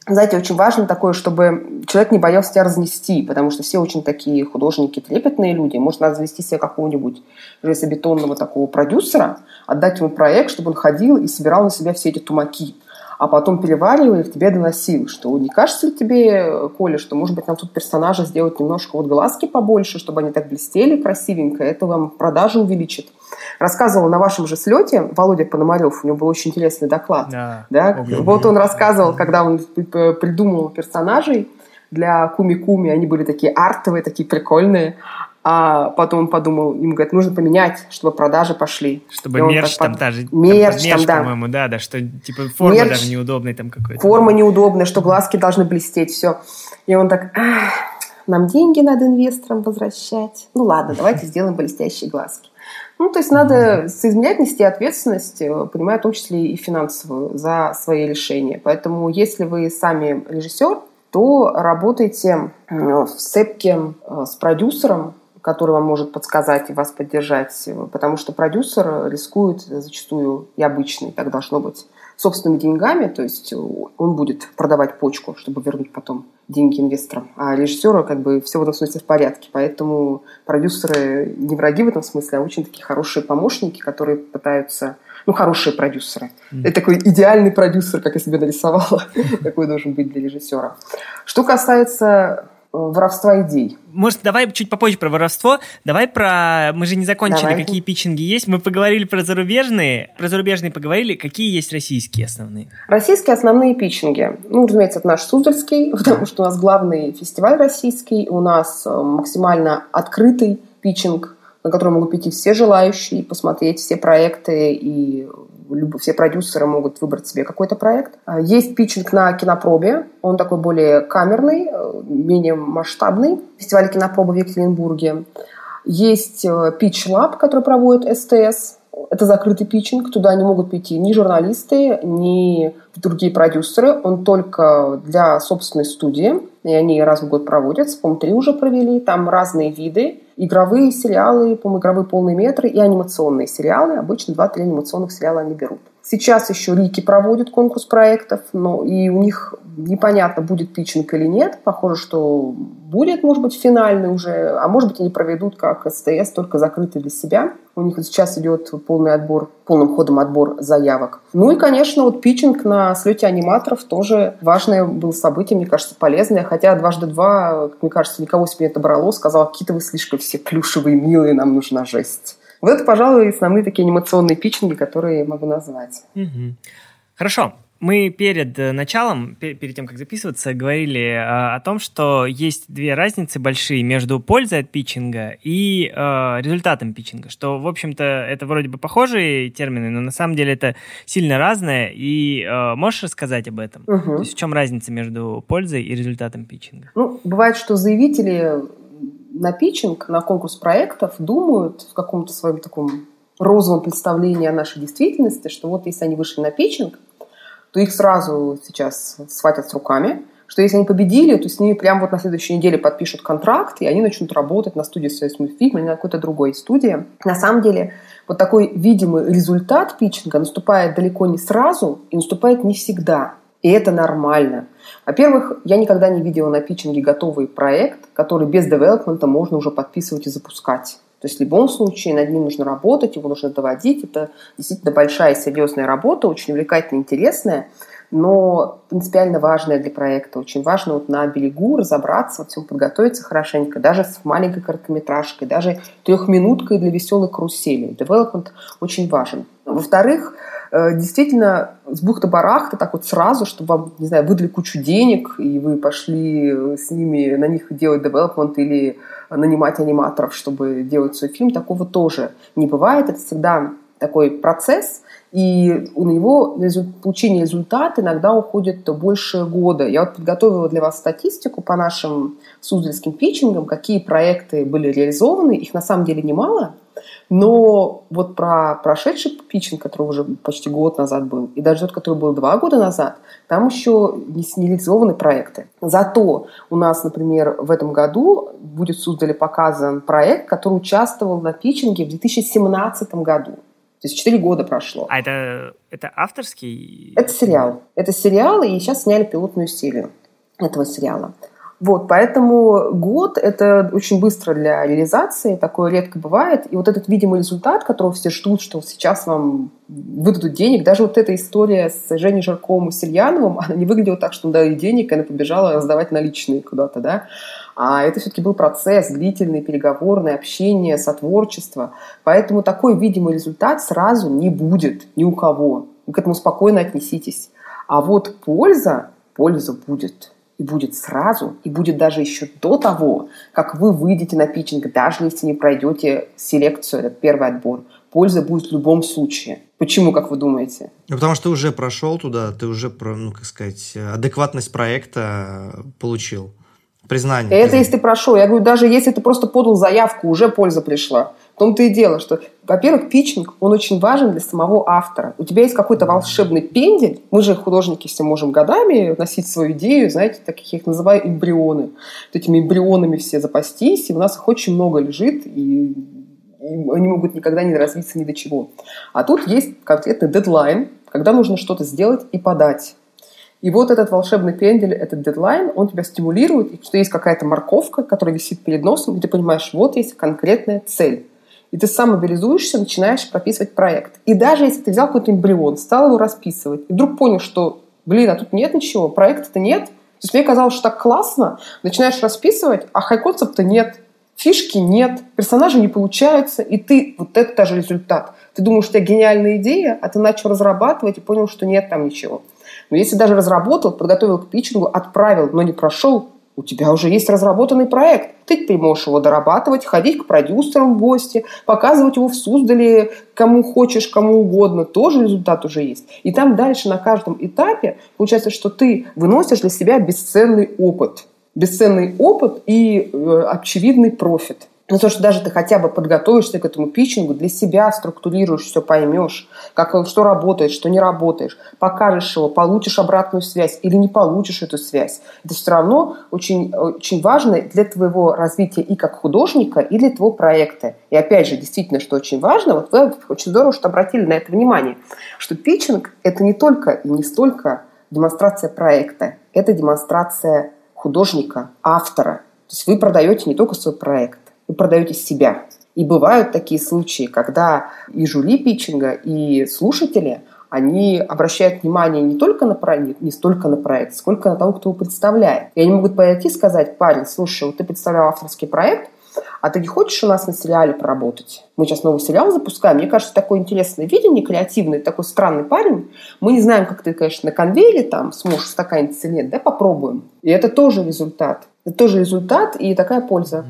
знаете, очень важно такое, чтобы человек не боялся тебя разнести, потому что все очень такие художники, трепетные люди. Может, надо завести себе какого-нибудь железобетонного такого продюсера, отдать ему проект, чтобы он ходил и собирал на себя все эти тумаки а потом переваривал и к тебе доносил, что не кажется ли тебе, Коля, что, может быть, нам тут персонажа сделать немножко вот глазки побольше, чтобы они так блестели красивенько, это вам продажи увеличит. Рассказывал на вашем же слете Володя Пономарев, у него был очень интересный доклад. Да, да? Вот он рассказывал, когда он придумал персонажей, для Куми-Куми, они были такие артовые, такие прикольные. А потом он подумал, ему говорят, нужно поменять, чтобы продажи пошли. Чтобы мерч там та же... Мерч там, мерч, да. по-моему, да, да, что типа форма мерч, даже неудобная там какой-то. Форма неудобная, что глазки должны блестеть, все. И он так, нам деньги надо инвесторам возвращать. Ну ладно, давайте сделаем блестящие глазки. Ну, то есть надо соизмерять, нести ответственность, э, понимая в том числе и финансовую, за свои решения. Поэтому если вы сами режиссер, то работайте э, в сцепке э, с продюсером, который вам может подсказать и вас поддержать, потому что продюсер рискует зачастую и обычный, так должно быть, собственными деньгами, то есть он будет продавать почку, чтобы вернуть потом деньги инвесторам. А режиссеру как бы все в этом смысле в порядке. Поэтому продюсеры не враги в этом смысле, а очень такие хорошие помощники, которые пытаются ну, хорошие продюсеры. Mm. Это такой идеальный продюсер, как я себе нарисовала, <laughs> какой должен быть для режиссера. Что касается воровства идей. Может, давай чуть попозже про воровство. Давай про... Мы же не закончили, давай. какие питчинги есть. Мы поговорили про зарубежные. Про зарубежные поговорили. Какие есть российские основные? Российские основные питчинги. Ну, разумеется, это наш Суздальский, <laughs> потому что у нас главный фестиваль российский. У нас э, максимально открытый питчинг, на который могут прийти все желающие, посмотреть все проекты и все продюсеры могут выбрать себе какой-то проект. А, есть питчинг на кинопробе, он такой более камерный, э, менее масштабный. Фестиваль кинопробы в Екатеринбурге. Есть э, Pitch Lab, который проводит СТС. Это закрытый питчинг, туда не могут прийти ни журналисты, ни другие продюсеры. Он только для собственной студии, и они раз в год проводятся. По-моему, три уже провели. Там разные виды игровые сериалы, по-моему, игровые полные метры и анимационные сериалы. Обычно 2-3 анимационных сериала они берут. Сейчас еще Рики проводит конкурс проектов, но и у них непонятно, будет питчинг или нет. Похоже, что будет, может быть, финальный уже, а может быть, они проведут как СТС, только закрытый для себя. У них сейчас идет полный отбор, полным ходом отбор заявок. Ну и, конечно, вот питчинг на слете аниматоров тоже важное было событие, мне кажется, полезное. Хотя дважды два, мне кажется, никого себе не отобрало, сказал, какие-то вы слишком все плюшевые, милые, нам нужна жесть. Вот это, пожалуй, основные такие анимационные питчинги, которые я могу назвать. Угу. Хорошо. Мы перед э, началом, перед тем, как записываться, говорили э, о том, что есть две разницы большие между пользой от питчинга и э, результатом питчинга. Что, в общем-то, это вроде бы похожие термины, но на самом деле это сильно разное. И э, можешь рассказать об этом? Угу. То есть в чем разница между пользой и результатом питчинга? Ну, бывает, что заявители на питчинг, на конкурс проектов думают в каком-то своем таком розовом представлении о нашей действительности, что вот если они вышли на питчинг, то их сразу сейчас схватят с руками, что если они победили, то с ними прямо вот на следующей неделе подпишут контракт, и они начнут работать на студии «Союз мультфильм» или на какой-то другой студии. На самом деле, вот такой видимый результат питчинга наступает далеко не сразу и наступает не всегда. И это нормально. Во-первых, я никогда не видела на питчинге готовый проект, который без девелопмента можно уже подписывать и запускать. То есть в любом случае над ним нужно работать, его нужно доводить. Это действительно большая серьезная работа, очень увлекательная, интересная, но принципиально важная для проекта. Очень важно вот на берегу разобраться, во всем подготовиться хорошенько, даже с маленькой короткометражкой, даже трехминуткой для Веселой карусели. Девелопмент очень важен. Во-вторых, Э, действительно с бухты-барахта так вот сразу, чтобы вам, не знаю, выдали кучу денег, и вы пошли с ними на них делать девелопмент или нанимать аниматоров, чтобы делать свой фильм, такого тоже не бывает. Это всегда такой процесс, и на него получение результата иногда уходит больше года. Я вот подготовила для вас статистику по нашим суздальским питчингам, какие проекты были реализованы. Их на самом деле немало, но вот про прошедший питчинг, который уже почти год назад был, и даже тот, который был два года назад, там еще не реализованы проекты. Зато у нас, например, в этом году будет в Суздале показан проект, который участвовал на питчинге в 2017 году. То есть 4 года прошло. А это, это авторский? Это сериал. Это сериал, и сейчас сняли пилотную серию этого сериала. Вот, поэтому год – это очень быстро для реализации, такое редко бывает. И вот этот видимый результат, которого все ждут, что сейчас вам выдадут денег, даже вот эта история с Женей Жарковым и Сельяновым, <laughs> она не выглядела так, что им дали денег, и она побежала раздавать наличные куда-то, да. А это все-таки был процесс, длительный, переговорный, общение, сотворчество. Поэтому такой видимый результат сразу не будет ни у кого. Вы к этому спокойно отнеситесь. А вот польза, польза будет. И будет сразу, и будет даже еще до того, как вы выйдете на питчинг, даже если не пройдете селекцию, этот первый отбор. Польза будет в любом случае. Почему, как вы думаете? Ну, потому что ты уже прошел туда, ты уже, ну, как сказать, адекватность проекта получил. Признание. Это признание. если ты прошел. Я говорю, даже если ты просто подал заявку, уже польза пришла. В том-то и дело, что, во-первых, питчинг, он очень важен для самого автора. У тебя есть какой-то волшебный пендель. Мы же, художники, все можем годами носить свою идею, знаете, таких я их называю эмбрионы. Вот этими эмбрионами все запастись, и у нас их очень много лежит, и они могут никогда не развиться ни до чего. А тут есть конкретный дедлайн, когда нужно что-то сделать и подать. И вот этот волшебный пендель, этот дедлайн, он тебя стимулирует, что есть какая-то морковка, которая висит перед носом, и ты понимаешь, вот есть конкретная цель. И ты сам мобилизуешься, начинаешь прописывать проект. И даже если ты взял какой-то эмбрион, стал его расписывать, и вдруг понял, что, блин, а тут нет ничего, проекта-то нет, то есть мне казалось, что так классно, начинаешь расписывать, а хай-концепта нет, фишки нет, персонажи не получаются, и ты, вот это даже результат. Ты думаешь, что у тебя гениальная идея, а ты начал разрабатывать и понял, что нет там ничего. Но если даже разработал, подготовил к питчингу, отправил, но не прошел, у тебя уже есть разработанный проект. Ты теперь можешь его дорабатывать, ходить к продюсерам в гости, показывать его в Суздале кому хочешь, кому угодно. Тоже результат уже есть. И там дальше на каждом этапе получается, что ты выносишь для себя бесценный опыт. Бесценный опыт и э, очевидный профит. Ну, то, что даже ты хотя бы подготовишься к этому питчингу, для себя структурируешь все, поймешь, как, что работает, что не работаешь, покажешь его, получишь обратную связь или не получишь эту связь. Это все равно очень, очень важно для твоего развития и как художника, и для твоего проекта. И опять же, действительно, что очень важно, вот вы очень здорово, что обратили на это внимание, что питчинг – это не только и не столько демонстрация проекта, это демонстрация художника, автора. То есть вы продаете не только свой проект, вы продаете себя. И бывают такие случаи, когда и жюри питчинга, и слушатели, они обращают внимание не только на проект, не столько на проект, сколько на того, кто его представляет. И они могут подойти и сказать, парень, слушай, вот ты представлял авторский проект, а ты не хочешь у нас на сериале поработать? Мы сейчас новый сериал запускаем. Мне кажется, такое интересное видение, креативный, такой странный парень. Мы не знаем, как ты, конечно, на конвейере там сможешь стаканиться или нет. Да, попробуем. И это тоже результат. Это тоже результат и такая польза.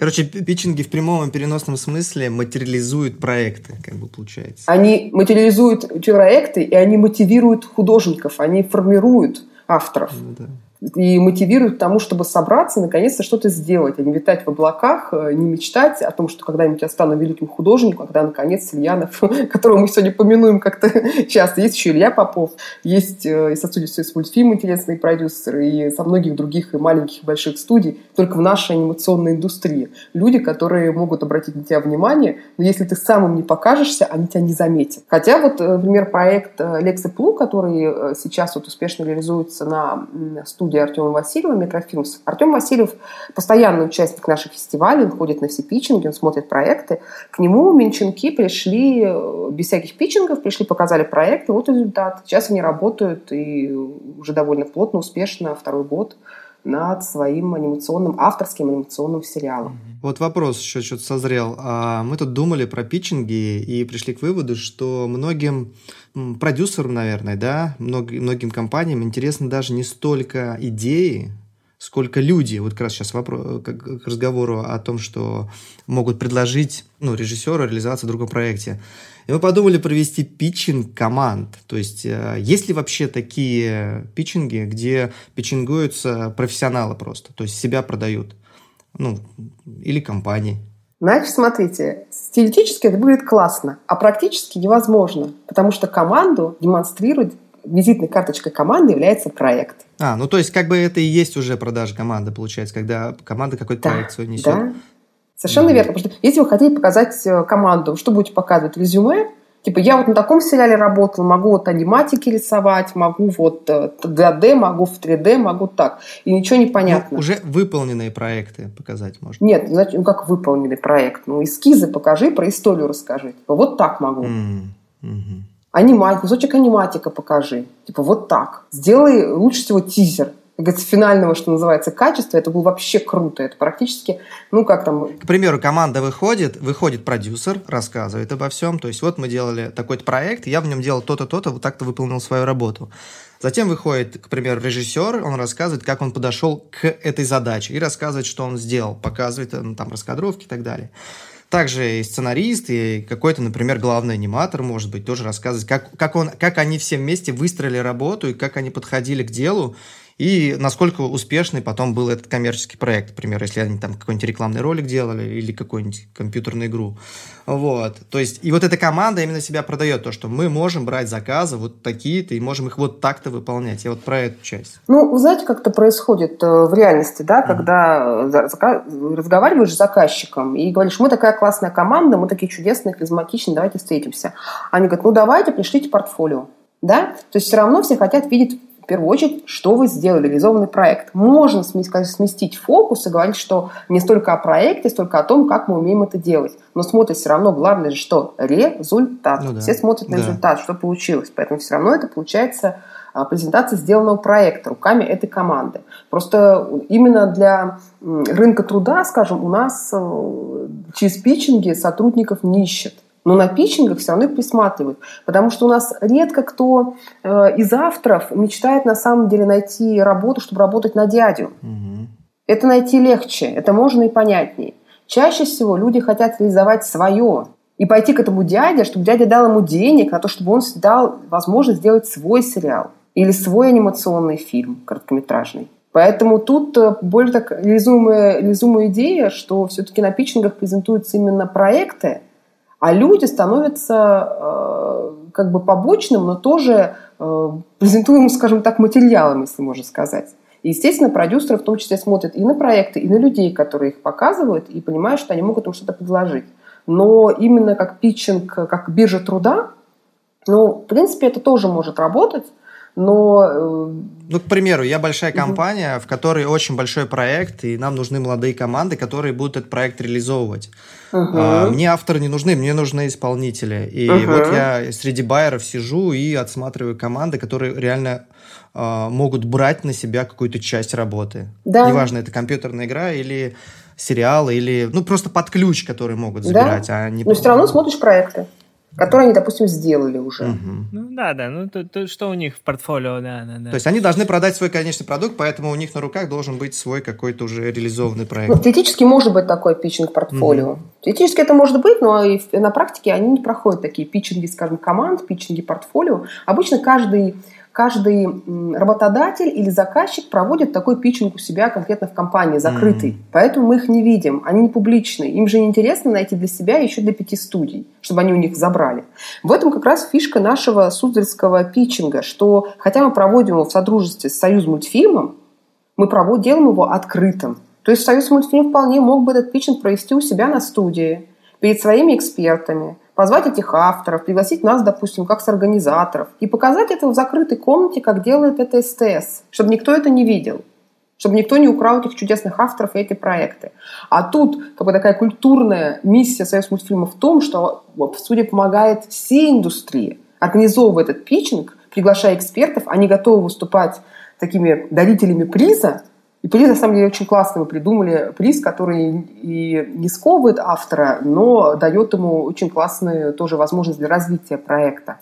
Короче, питчинги в прямом и переносном смысле материализуют проекты, как бы получается. Они материализуют проекты, и они мотивируют художников, они формируют авторов. Ну, да и мотивируют к тому, чтобы собраться, наконец-то что-то сделать, а не витать в облаках, э, не мечтать о том, что когда-нибудь я стану великим художником, когда, наконец, Ильянов, <laughs> которого мы сегодня помянуем как-то <laughs> часто, есть еще Илья Попов, есть э, и сосудистый с мультфильм интересные продюсеры, и со многих других и маленьких, и больших студий, только в нашей анимационной индустрии. Люди, которые могут обратить на тебя внимание, но если ты самым не покажешься, они тебя не заметят. Хотя вот, э, например, проект Лекса Плу, который сейчас вот успешно реализуется на студии студии Артема Васильева «Метрофилмс». Артем Васильев – постоянный участник наших фестивалей, он ходит на все питчинги, он смотрит проекты. К нему менчинки пришли э, без всяких питчингов, пришли, показали проект, и вот результат. Сейчас они работают и уже довольно плотно, успешно, второй год над своим анимационным, авторским анимационным сериалом. Вот вопрос еще что-то созрел. А, мы тут думали про питчинги и пришли к выводу, что многим продюсерам, наверное, да, многим компаниям интересны даже не столько идеи, сколько люди, вот как раз сейчас вопрос, к разговору о том, что могут предложить ну, режиссеру реализацию в другом проекте. И мы подумали провести питчинг команд. То есть, э, есть ли вообще такие питчинги, где питчингуются профессионалы просто, то есть себя продают? Ну, или компании. Значит, смотрите, теоретически это будет классно, а практически невозможно, потому что команду демонстрирует визитной карточкой команды является проект. А, ну то есть как бы это и есть уже продажа команды, получается, когда команда какой-то да, проект свой несет. Да, совершенно mm-hmm. верно. Потому что если вы хотите показать э, команду, что будете показывать? Резюме, Типа, я вот на таком сериале работал, могу вот аниматики рисовать, могу вот 2D, э, могу в 3D, могу так. И ничего не понятно. Ну, уже выполненные проекты показать можно. Нет, значит, ну как выполненный проект? Ну, эскизы покажи, про историю расскажи. Типа, вот так могу. Mm-hmm. Аниматик, кусочек аниматика покажи. Типа, вот так. Сделай лучше всего тизер говорится, финального, что называется, качества, это было вообще круто. Это практически, ну как там... К примеру, команда выходит, выходит продюсер, рассказывает обо всем. То есть вот мы делали такой-то проект, я в нем делал то-то, то-то, вот так-то выполнил свою работу. Затем выходит, к примеру, режиссер, он рассказывает, как он подошел к этой задаче и рассказывает, что он сделал, показывает ну, там раскадровки и так далее. Также и сценарист, и какой-то, например, главный аниматор, может быть, тоже рассказывать, как, как, он, как они все вместе выстроили работу и как они подходили к делу, и насколько успешный потом был этот коммерческий проект, например, если они там какой-нибудь рекламный ролик делали или какую-нибудь компьютерную игру. Вот. То есть, и вот эта команда именно себя продает, то, что мы можем брать заказы вот такие-то, и можем их вот так-то выполнять. Я вот про эту часть. Ну, вы знаете, как это происходит э, в реальности, да, mm-hmm. когда разговариваешь с заказчиком и говоришь, мы такая классная команда, мы такие чудесные, харизматичные, давайте встретимся. Они говорят, ну давайте, пришлите портфолио. Да? То есть все равно все хотят видеть первую очередь, что вы сделали, реализованный проект. Можно сместить фокус и говорить, что не столько о проекте, столько о том, как мы умеем это делать. Но смотрят все равно, главное же что? Результат. Ну, да. Все смотрят на да. результат, что получилось. Поэтому все равно это получается а, презентация сделанного проекта руками этой команды. Просто именно для рынка труда, скажем, у нас э, через питчинги сотрудников не ищет но на питчингах все равно их присматривают. Потому что у нас редко кто э, из авторов мечтает на самом деле найти работу, чтобы работать на дядю. Угу. Это найти легче, это можно и понятнее. Чаще всего люди хотят реализовать свое и пойти к этому дяде, чтобы дядя дал ему денег на то, чтобы он дал возможность сделать свой сериал или свой анимационный фильм короткометражный. Поэтому тут э, более так реализуемая, реализуемая идея, что все-таки на питчингах презентуются именно проекты, а люди становятся э, как бы побочным, но тоже э, презентуемым, скажем так, материалом, если можно сказать. И, естественно, продюсеры в том числе смотрят и на проекты, и на людей, которые их показывают, и понимают, что они могут им что-то предложить. Но именно как питчинг, как биржа труда, ну, в принципе, это тоже может работать, но... Э, ну, к примеру, я большая компания, угу. в которой очень большой проект, и нам нужны молодые команды, которые будут этот проект реализовывать. Угу. А, мне авторы не нужны, мне нужны исполнители. И угу. вот я среди байеров сижу и отсматриваю команды, которые реально а, могут брать на себя какую-то часть работы. Да. Неважно, это компьютерная игра или сериал, или ну просто под ключ, который могут забирать. Да. А не Но все равно смотришь проекты которые они, допустим, сделали уже. Угу. Ну да, да, ну то, то, что у них в портфолио, да, да, да. То есть они должны продать свой конечный продукт, поэтому у них на руках должен быть свой какой-то уже реализованный проект. Ну, теоретически может быть такой питчинг портфолио. Угу. Теоретически это может быть, но и на практике они не проходят такие питчинги, скажем, команд, питчинги портфолио. Обычно каждый каждый работодатель или заказчик проводит такой питчинг у себя конкретно в компании, закрытый. Mm-hmm. Поэтому мы их не видим, они не публичные. Им же интересно найти для себя еще для пяти студий, чтобы они у них забрали. В этом как раз фишка нашего суздальского питчинга, что хотя мы проводим его в содружестве с Союз мультфильмом, мы проводим, делаем его открытым. То есть Союз мультфильм вполне мог бы этот питчинг провести у себя на студии, перед своими экспертами, позвать этих авторов, пригласить нас, допустим, как с организаторов, и показать это в закрытой комнате, как делает это СТС, чтобы никто это не видел чтобы никто не украл этих чудесных авторов и эти проекты. А тут как бы такая культурная миссия Союз мультфильма в том, что в суде помогает всей индустрии, организовывая этот питчинг, приглашая экспертов, они готовы выступать такими дарителями приза, и приз, на самом деле, очень классно мы придумали. Приз, который и не сковывает автора, но дает ему очень классную тоже возможность для развития проекта.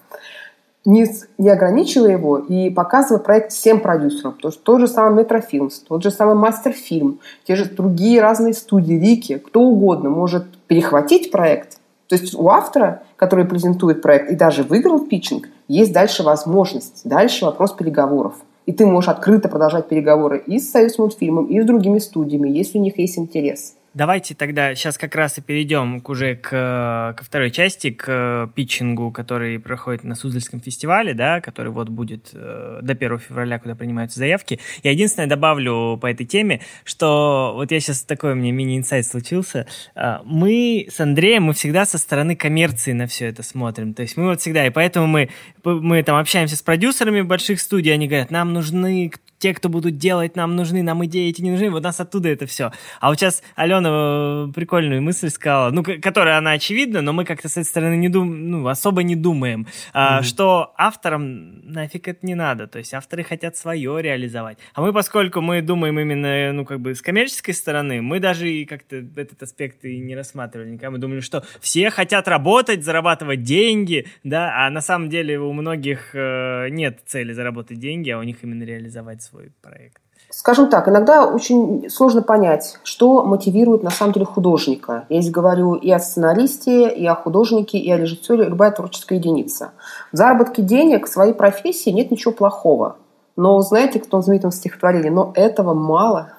Не, не ограничивая его и показывая проект всем продюсерам. То, что тот же самый Метрофилмс, тот же самый Мастерфильм, те же другие разные студии, Вики, кто угодно может перехватить проект. То есть у автора, который презентует проект и даже выиграл питчинг, есть дальше возможность, дальше вопрос переговоров и ты можешь открыто продолжать переговоры и с Союз мультфильмом, и с другими студиями, если у них есть интерес. Давайте тогда сейчас как раз и перейдем уже к, ко второй части, к питчингу, который проходит на Суздальском фестивале, да, который вот будет э, до 1 февраля, куда принимаются заявки. Я единственное добавлю по этой теме, что вот я сейчас такой, меня мини-инсайт случился. Э, мы с Андреем, мы всегда со стороны коммерции на все это смотрим. То есть мы вот всегда, и поэтому мы, мы там общаемся с продюсерами больших студий, они говорят, нам нужны те, кто будут делать, нам нужны, нам идеи эти не нужны, вот нас оттуда это все. А вот сейчас Алена э, прикольную мысль сказала, ну, которая она очевидна, но мы как-то с этой стороны не дум, ну, особо не думаем, mm-hmm. что авторам нафиг это не надо, то есть авторы хотят свое реализовать. А мы, поскольку мы думаем именно, ну, как бы с коммерческой стороны, мы даже и как-то этот аспект и не рассматривали никогда. Мы думали, что все хотят работать, зарабатывать деньги, да, а на самом деле у многих э, нет цели заработать деньги, а у них именно реализовать свой проект? Скажем так, иногда очень сложно понять, что мотивирует на самом деле художника. Я здесь говорю и о сценаристе, и о художнике, и о режиссере, любая творческая единица. В заработке денег в своей профессии нет ничего плохого. Но знаете, кто в знаменитом стихотворении, но этого мало.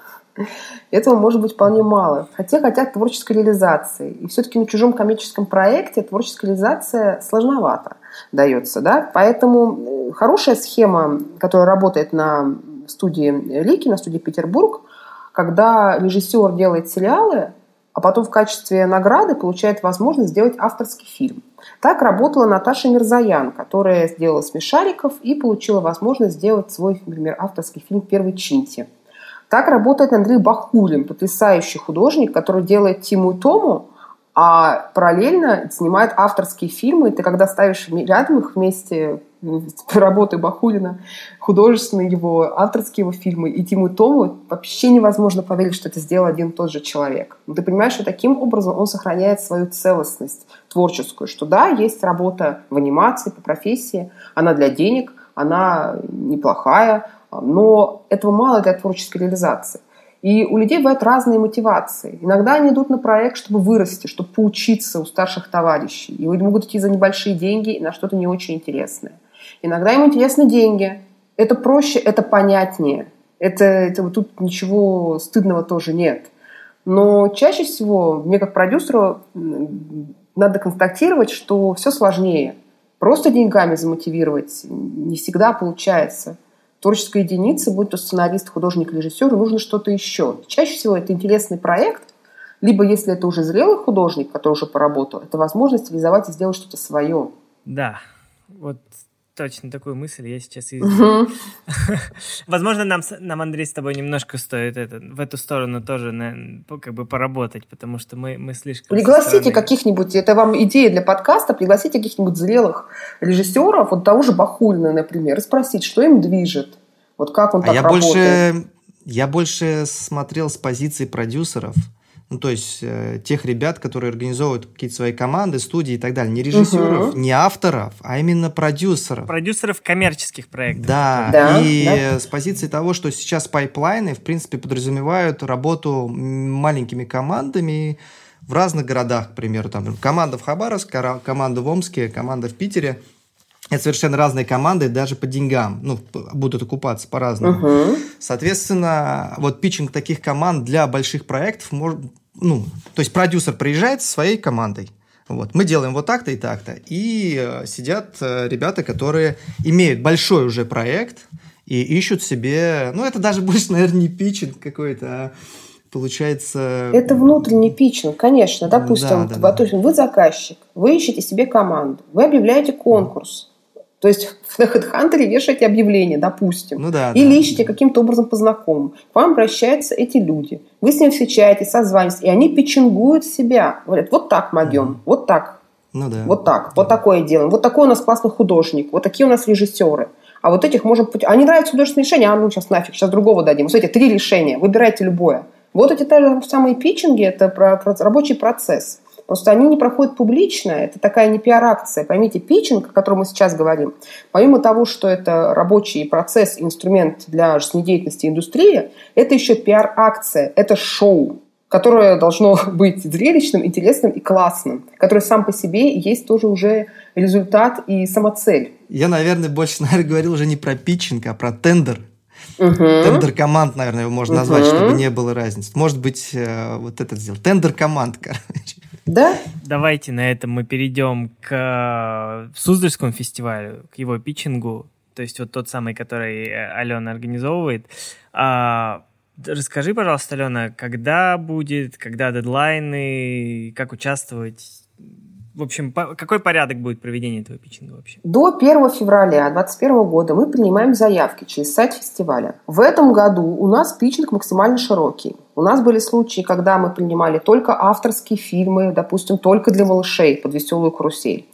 Этого может быть вполне мало. Хотя хотят творческой реализации. И все-таки на чужом коммерческом проекте творческая реализация сложновато дается. Да? Поэтому э, хорошая схема, которая работает на студии Лики, на студии Петербург, когда режиссер делает сериалы, а потом в качестве награды получает возможность сделать авторский фильм. Так работала Наташа Мирзаян, которая сделала «Смешариков» и получила возможность сделать свой, например, авторский фильм «Первый Чинти». Так работает Андрей Бахулин, потрясающий художник, который делает Тиму и Тому, а параллельно снимает авторские фильмы. И ты когда ставишь рядом их вместе <laughs> с работой Бахулина, художественные его, авторские его фильмы и Тиму и Тому, вообще невозможно поверить, что это сделал один и тот же человек. Но ты понимаешь, что таким образом он сохраняет свою целостность творческую, что да, есть работа в анимации по профессии, она для денег, она неплохая, но этого мало для творческой реализации. И у людей бывают разные мотивации. Иногда они идут на проект, чтобы вырасти, чтобы поучиться у старших товарищей. И могут идти за небольшие деньги на что-то не очень интересное. Иногда им интересны деньги. Это проще, это понятнее. Это, это тут ничего стыдного тоже нет. Но чаще всего мне как продюсеру надо констатировать, что все сложнее. Просто деньгами замотивировать не всегда получается – творческой единице, будь то сценарист, художник, режиссер, нужно что-то еще. Чаще всего это интересный проект, либо если это уже зрелый художник, который уже поработал, это возможность реализовать и сделать что-то свое. Да, вот точно такую мысль я сейчас и <laughs> Возможно, нам, нам, Андрей, с тобой немножко стоит это, в эту сторону тоже на, как бы поработать, потому что мы, мы слишком... Пригласите стороны... каких-нибудь, это вам идея для подкаста, пригласите каких-нибудь зрелых режиссеров, вот того же Бахульна, например, и спросить, что им движет, вот как он а так я работает. Больше, я больше смотрел с позиции продюсеров, ну, то есть э, тех ребят, которые организовывают какие-то свои команды, студии и так далее. Не режиссеров, угу. не авторов, а именно продюсеров. Продюсеров коммерческих проектов. Да, да и да. с позиции того, что сейчас пайплайны, в принципе, подразумевают работу маленькими командами в разных городах, к примеру. Там команда в Хабаровске, команда в Омске, команда в Питере. Это совершенно разные команды, даже по деньгам. Ну, будут окупаться по-разному. Uh-huh. Соответственно, вот питчинг таких команд для больших проектов может, ну, то есть продюсер приезжает со своей командой, вот, мы делаем вот так-то и так-то. И э, сидят э, ребята, которые имеют большой уже проект и ищут себе... Ну, это даже <laughs> больше, наверное, не питчинг какой-то, а получается... Это внутренний питчинг, конечно. Допустим, да, да, да. вы заказчик, вы ищете себе команду, вы объявляете конкурс. То есть <laughs> на HeadHunter вешаете объявление, допустим. Ну да, или да, ищете да. каким-то образом по знакомым. К вам обращаются эти люди. Вы с ними встречаетесь, созваниваетесь, и они печенгуют себя. Говорят, вот так могем, mm. вот так. Ну да. Вот так, вот такое делаем. Вот такой у нас классный художник, вот такие у нас режиссеры. А вот этих можем... А не нравится художественное решение, а ну сейчас нафиг, сейчас другого дадим. Вот эти три решения, выбирайте любое. Вот эти самые питчинги, это про, про рабочий процесс. Просто они не проходят публично, это такая не пиар-акция. Поймите, питчинг, о котором мы сейчас говорим, помимо того, что это рабочий процесс, инструмент для жизнедеятельности индустрии, это еще пиар-акция, это шоу, которое должно <laughs> быть зрелищным, интересным и классным, которое сам по себе есть тоже уже результат и самоцель. Я, наверное, больше, <laughs> наверное, говорил уже не про питчинг, а про тендер. Угу. Тендер команд, наверное, его можно назвать, угу. чтобы не было разницы. Может быть, э, вот это сделать. Тендер команд, <laughs> короче. Да? Давайте на этом мы перейдем к э, Суздальскому фестивалю, к его питчингу, то есть вот тот самый, который э, Алена организовывает. А, расскажи, пожалуйста, Алена, когда будет, когда дедлайны, как участвовать? В общем, по, какой порядок будет проведения этого питчинга вообще? До 1 февраля 2021 года мы принимаем заявки через сайт фестиваля. В этом году у нас питчинг максимально широкий. У нас были случаи, когда мы принимали только авторские фильмы, допустим, только для малышей под веселую карусель.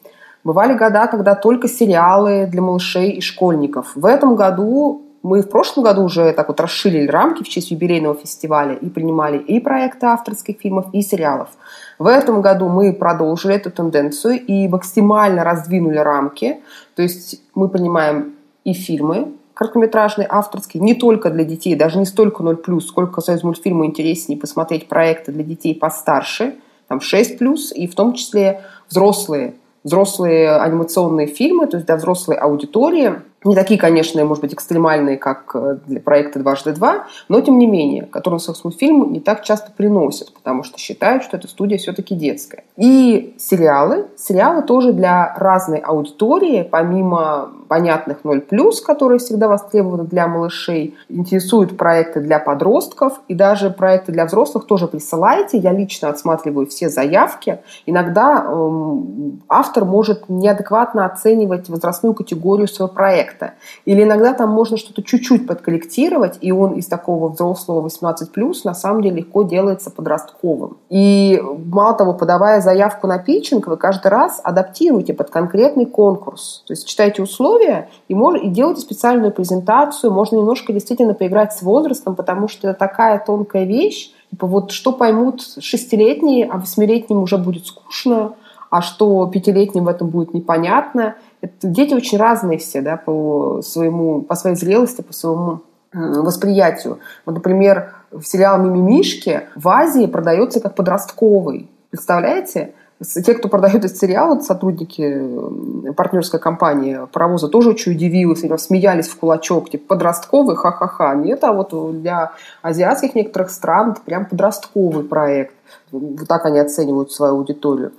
Бывали года, когда только сериалы для малышей и школьников. В этом году мы в прошлом году уже так вот расширили рамки в честь юбилейного фестиваля и принимали и проекты авторских фильмов, и сериалов. В этом году мы продолжили эту тенденцию и максимально раздвинули рамки. То есть мы принимаем и фильмы, короткометражные, авторские, не только для детей, даже не столько 0+, сколько союз мультфильму интереснее посмотреть проекты для детей постарше, там 6+, и в том числе взрослые, взрослые анимационные фильмы, то есть для взрослой аудитории – не такие, конечно, может быть, экстремальные, как э, для проекта «Дважды два», но тем не менее, которые фильм не так часто приносят, потому что считают, что эта студия все-таки детская. И сериалы. Сериалы тоже для разной аудитории, помимо понятных 0+, которые всегда востребованы для малышей, интересуют проекты для подростков и даже проекты для взрослых тоже присылайте. Я лично отсматриваю все заявки. Иногда эм, автор может неадекватно оценивать возрастную категорию своего проекта проекта. Или иногда там можно что-то чуть-чуть подкорректировать, и он из такого взрослого 18+, на самом деле легко делается подростковым. И мало того, подавая заявку на питчинг, вы каждый раз адаптируете под конкретный конкурс. То есть читаете условия и, мож, и делаете специальную презентацию. Можно немножко действительно поиграть с возрастом, потому что это такая тонкая вещь. Типа вот что поймут шестилетние, а восьмилетним уже будет скучно, а что пятилетним в этом будет непонятно. Это, дети очень разные все, да, по своему, по своей зрелости, по своему восприятию. Вот, например, сериал «Мимимишки» в Азии продается как подростковый. Представляете? Те, кто продает этот сериал, вот сотрудники партнерской компании «Паровоза» тоже очень удивились, или смеялись в кулачок, типа подростковый, ха-ха-ха. Нет, а вот для азиатских некоторых стран это прям подростковый проект. Вот так они оценивают свою аудиторию.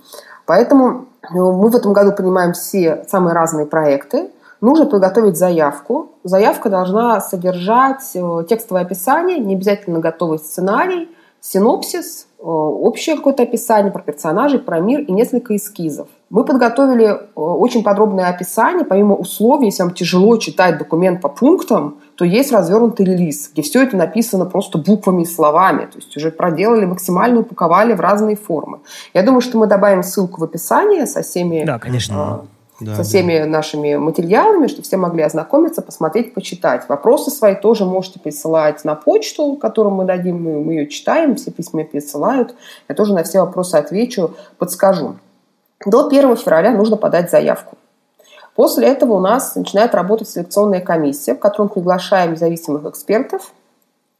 Поэтому ну, мы в этом году принимаем все самые разные проекты. Нужно подготовить заявку. Заявка должна содержать э, текстовое описание, не обязательно готовый сценарий, синопсис, э, общее какое-то описание про персонажей, про мир и несколько эскизов. Мы подготовили э, очень подробное описание, помимо условий, если вам тяжело читать документ по пунктам, то есть развернутый релиз, где все это написано просто буквами и словами. То есть уже проделали, максимально упаковали в разные формы. Я думаю, что мы добавим ссылку в описании со всеми, да, конечно. Э, да, со всеми да. нашими материалами, чтобы все могли ознакомиться, посмотреть, почитать. Вопросы свои тоже можете присылать на почту, которую мы дадим, мы, мы ее читаем, все письма присылают. Я тоже на все вопросы отвечу, подскажу. До 1 февраля нужно подать заявку. После этого у нас начинает работать селекционная комиссия, в которой мы приглашаем независимых экспертов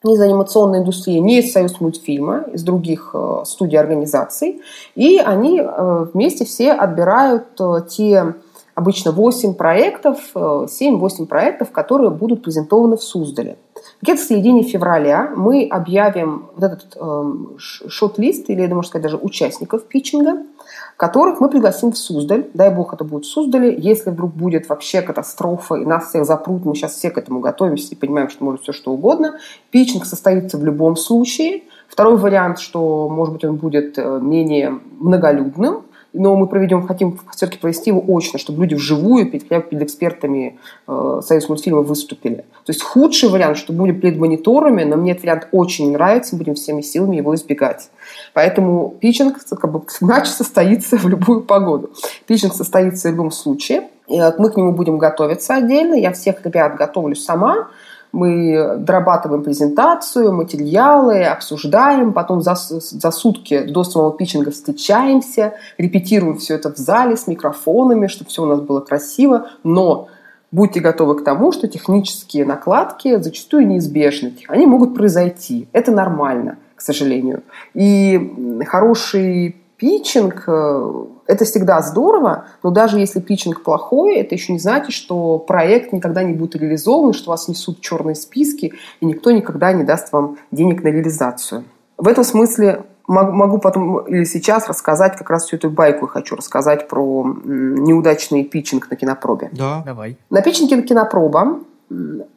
из анимационной индустрии, не из Союз мультфильма, из других э, студий организаций. И они э, вместе все отбирают э, те обычно 8 проектов, 7-8 проектов, которые будут презентованы в Суздале. Где-то в середине февраля мы объявим вот этот э, шот-лист, или, можно сказать, даже участников питчинга – которых мы пригласим в Суздаль. Дай бог, это будет в Суздале. Если вдруг будет вообще катастрофа, и нас всех запрут, мы сейчас все к этому готовимся и понимаем, что может все что угодно. Питчинг состоится в любом случае. Второй вариант, что, может быть, он будет э, менее многолюдным, но мы проведем, хотим все-таки провести его очно, чтобы люди вживую перед, перед экспертами э, Союз мультфильма выступили. То есть худший вариант, что будем перед мониторами, но мне этот вариант очень нравится, будем всеми силами его избегать. Поэтому питчинг как бы, <laughs> матч состоится в любую погоду. Питчинг состоится в любом случае. Мы к нему будем готовиться отдельно. Я всех ребят готовлю сама. Мы дорабатываем презентацию, материалы, обсуждаем, потом за, за сутки до самого питчинга встречаемся, репетируем все это в зале с микрофонами, чтобы все у нас было красиво, но будьте готовы к тому, что технические накладки зачастую неизбежны. Они могут произойти. Это нормально, к сожалению. И хороший питчинг э, – это всегда здорово, но даже если питчинг плохой, это еще не значит, что проект никогда не будет реализован, что вас несут черные списки, и никто никогда не даст вам денег на реализацию. В этом смысле могу потом или сейчас рассказать как раз всю эту байку и хочу рассказать про неудачный питчинг на кинопробе. Да, давай. На питчинге на кинопроба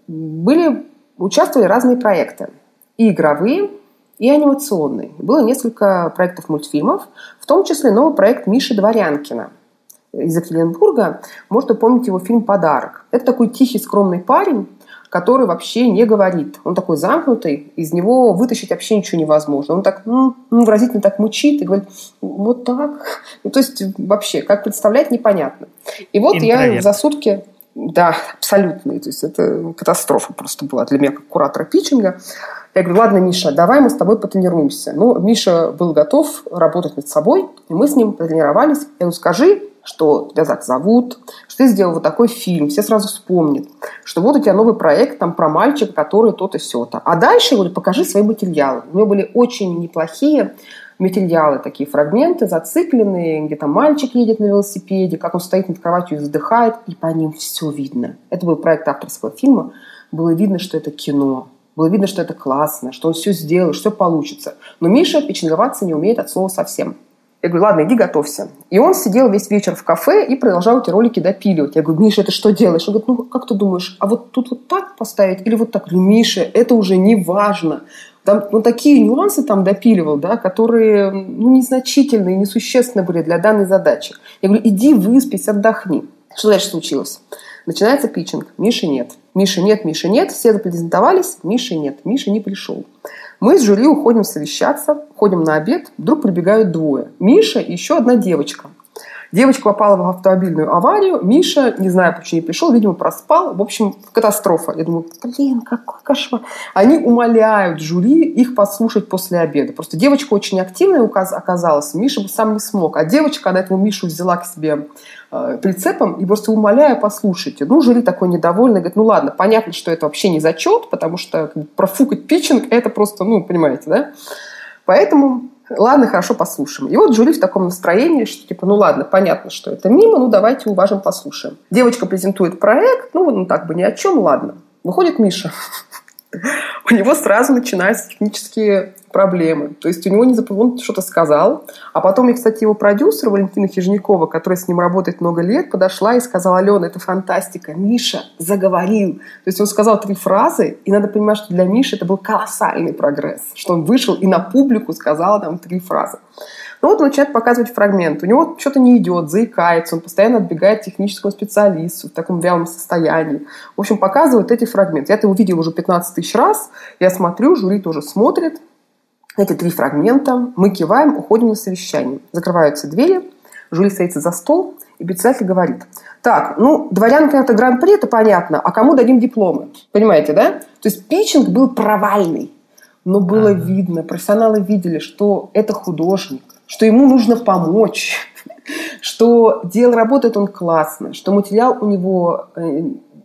были, участвовали разные проекты. И игровые, и анимационный. Было несколько проектов мультфильмов, в том числе новый проект Миши Дворянкина из Екатеринбурга. Может, вы помните его фильм «Подарок». Это такой тихий, скромный парень, который вообще не говорит. Он такой замкнутый, из него вытащить вообще ничего невозможно. Он так ну, выразительно так мучит и говорит, вот так. Ну, то есть вообще, как представлять, непонятно. И вот Интроверт. я за сутки... Да, абсолютно. То есть это катастрофа просто была для меня как куратора питчинга. Я говорю, ладно, Миша, давай мы с тобой потренируемся. Ну, Миша был готов работать над собой, и мы с ним потренировались. Я говорю, скажи, что тебя так зовут, что ты сделал вот такой фильм, все сразу вспомнят, что вот у тебя новый проект там про мальчика, который то-то сё-то. А дальше, говорю, покажи свои материалы. У него были очень неплохие материалы, такие фрагменты, зацикленные, где там мальчик едет на велосипеде, как он стоит над кроватью и вздыхает, и по ним все видно. Это был проект авторского фильма. Было видно, что это кино. Было видно, что это классно, что он все сделал, что получится. Но Миша печенговаться не умеет от слова совсем. Я говорю, ладно, иди готовься. И он сидел весь вечер в кафе и продолжал эти ролики допиливать. Я говорю, Миша, ты что делаешь? Он говорит, ну как ты думаешь, а вот тут вот так поставить или вот так? Я Миша, это уже не важно. Там, он такие нюансы там допиливал, да, которые ну, незначительные, несущественные были для данной задачи. Я говорю, иди выспись, отдохни. Что дальше случилось? Начинается питчинг. Миши нет. Миши нет, Миши нет. Все запрезентовались. Миши нет. Миша не пришел. Мы с жюри уходим совещаться, ходим на обед, вдруг прибегают двое. Миша и еще одна девочка. Девочка попала в автомобильную аварию, Миша, не знаю, почему не пришел, видимо, проспал. В общем, катастрофа. Я думаю, блин, какой кошмар. Они умоляют жюри их послушать после обеда. Просто девочка очень активная оказалась, Миша бы сам не смог. А девочка, она этого Мишу взяла к себе э, прицепом и просто умоляя, послушайте. Ну, жюри такой недовольный, говорит, ну ладно, понятно, что это вообще не зачет, потому что профукать питчинг, это просто, ну, понимаете, да? Поэтому ладно, хорошо, послушаем. И вот жюри в таком настроении, что типа, ну ладно, понятно, что это мимо, ну давайте уважим, послушаем. Девочка презентует проект, ну, ну так бы ни о чем, ладно. Выходит Миша. <laughs> У него сразу начинаются технические проблемы. То есть у него не он что-то сказал, а потом, и, кстати, его продюсер Валентина Хижнякова, которая с ним работает много лет, подошла и сказала, Алена, это фантастика, Миша заговорил. То есть он сказал три фразы, и надо понимать, что для Миши это был колоссальный прогресс, что он вышел и на публику сказал там три фразы. Ну вот он начинает показывать фрагмент. У него что-то не идет, заикается, он постоянно отбегает к техническому специалисту в таком вялом состоянии. В общем, показывают эти фрагменты. Я это увидел уже 15 тысяч раз. Я смотрю, жюри тоже смотрит эти три фрагмента, мы киваем, уходим на совещание. Закрываются двери, Жюли садится за стол, и председатель говорит, так, ну, дворянка это гран-при, это понятно, а кому дадим дипломы? Понимаете, да? То есть питчинг был провальный, но было ага. видно, профессионалы видели, что это художник, что ему нужно помочь, <laughs> что дело работает он классно, что материал у него э,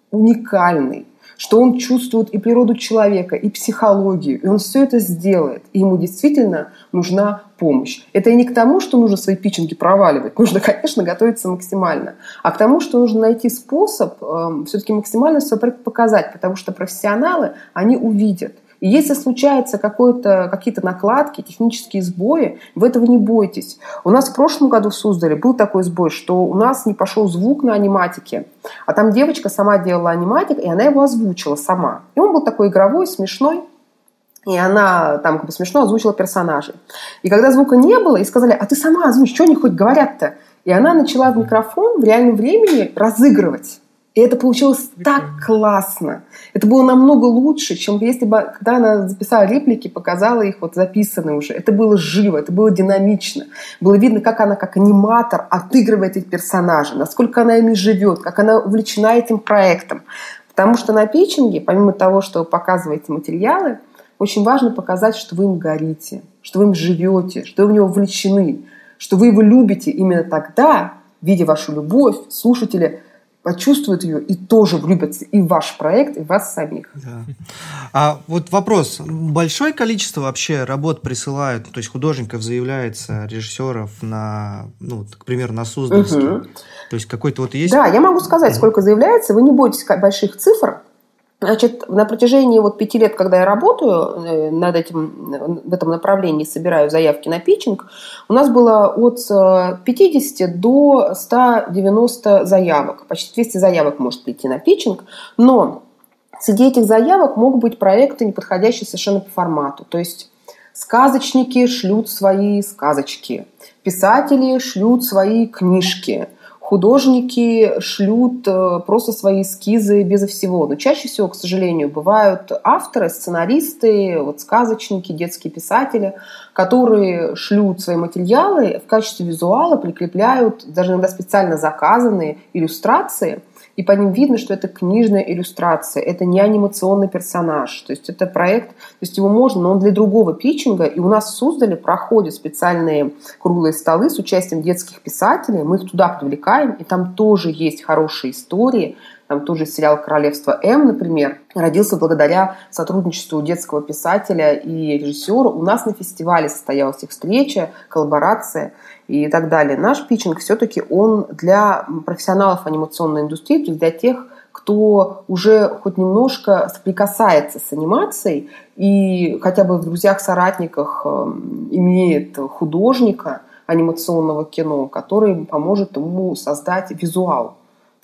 уникальный, что он чувствует и природу человека, и психологию, и он все это сделает. И ему действительно нужна помощь. Это и не к тому, что нужно свои питчинги проваливать. <laughs> Нужно, конечно, готовиться максимально. А к тому, что нужно найти способ э, все-таки максимально проект показать. Потому что профессионалы, они увидят. И если случаются какие-то накладки, технические сбои, вы этого не бойтесь. У нас в прошлом году в Суздале был такой сбой, что у нас не пошел звук на аниматике, а там девочка сама делала аниматик, и она его озвучила сама. И он был такой игровой, смешной. И она там как бы смешно озвучила персонажей. И когда звука не было, и сказали, а ты сама озвучь, что они хоть говорят-то? И она начала в микрофон в реальном времени разыгрывать. И это получилось так классно. Это было намного лучше, чем если бы, когда она записала реплики, показала их вот записанные уже. Это было живо, это было динамично. Было видно, как она как аниматор отыгрывает этих персонажей, насколько она ими живет, как она увлечена этим проектом. Потому что на питчинге, помимо того, что вы показываете материалы, очень важно показать, что вы им горите, что вы им живете, что вы в него вовлечены, что вы его любите именно тогда, видя вашу любовь, слушатели – почувствуют ее и тоже влюбятся и в ваш проект, и в вас самих. Да. А вот вопрос. Большое количество вообще работ присылают, то есть художников заявляется, режиссеров на, ну, к примеру, на Суздальский. Угу. То есть какой-то вот есть... Да, я могу сказать, угу. сколько заявляется. Вы не бойтесь больших цифр. Значит, на протяжении вот пяти лет, когда я работаю э, над этим, в этом направлении, собираю заявки на питчинг, у нас было от 50 э, до 190 заявок. Почти 200 заявок может прийти на питчинг. Но среди этих заявок могут быть проекты, не подходящие совершенно по формату. То есть Сказочники шлют свои сказочки. Писатели шлют свои книжки художники шлют э, просто свои эскизы безо всего. Но чаще всего, к сожалению, бывают авторы, сценаристы, вот сказочники, детские писатели, которые шлют свои материалы в качестве визуала, прикрепляют даже иногда специально заказанные иллюстрации – и по ним видно, что это книжная иллюстрация, это не анимационный персонаж, то есть это проект, то есть его можно, но он для другого питчинга, и у нас в Суздале проходят специальные круглые столы с участием детских писателей, мы их туда привлекаем, и там тоже есть хорошие истории, там тоже сериал «Королевство М», например, родился благодаря сотрудничеству детского писателя и режиссера. У нас на фестивале состоялась их встреча, коллаборация и так далее. Наш питчинг все-таки он для профессионалов анимационной индустрии, то есть для тех, кто уже хоть немножко соприкасается с анимацией и хотя бы в друзьях-соратниках эм, имеет художника анимационного кино, который поможет ему создать визуал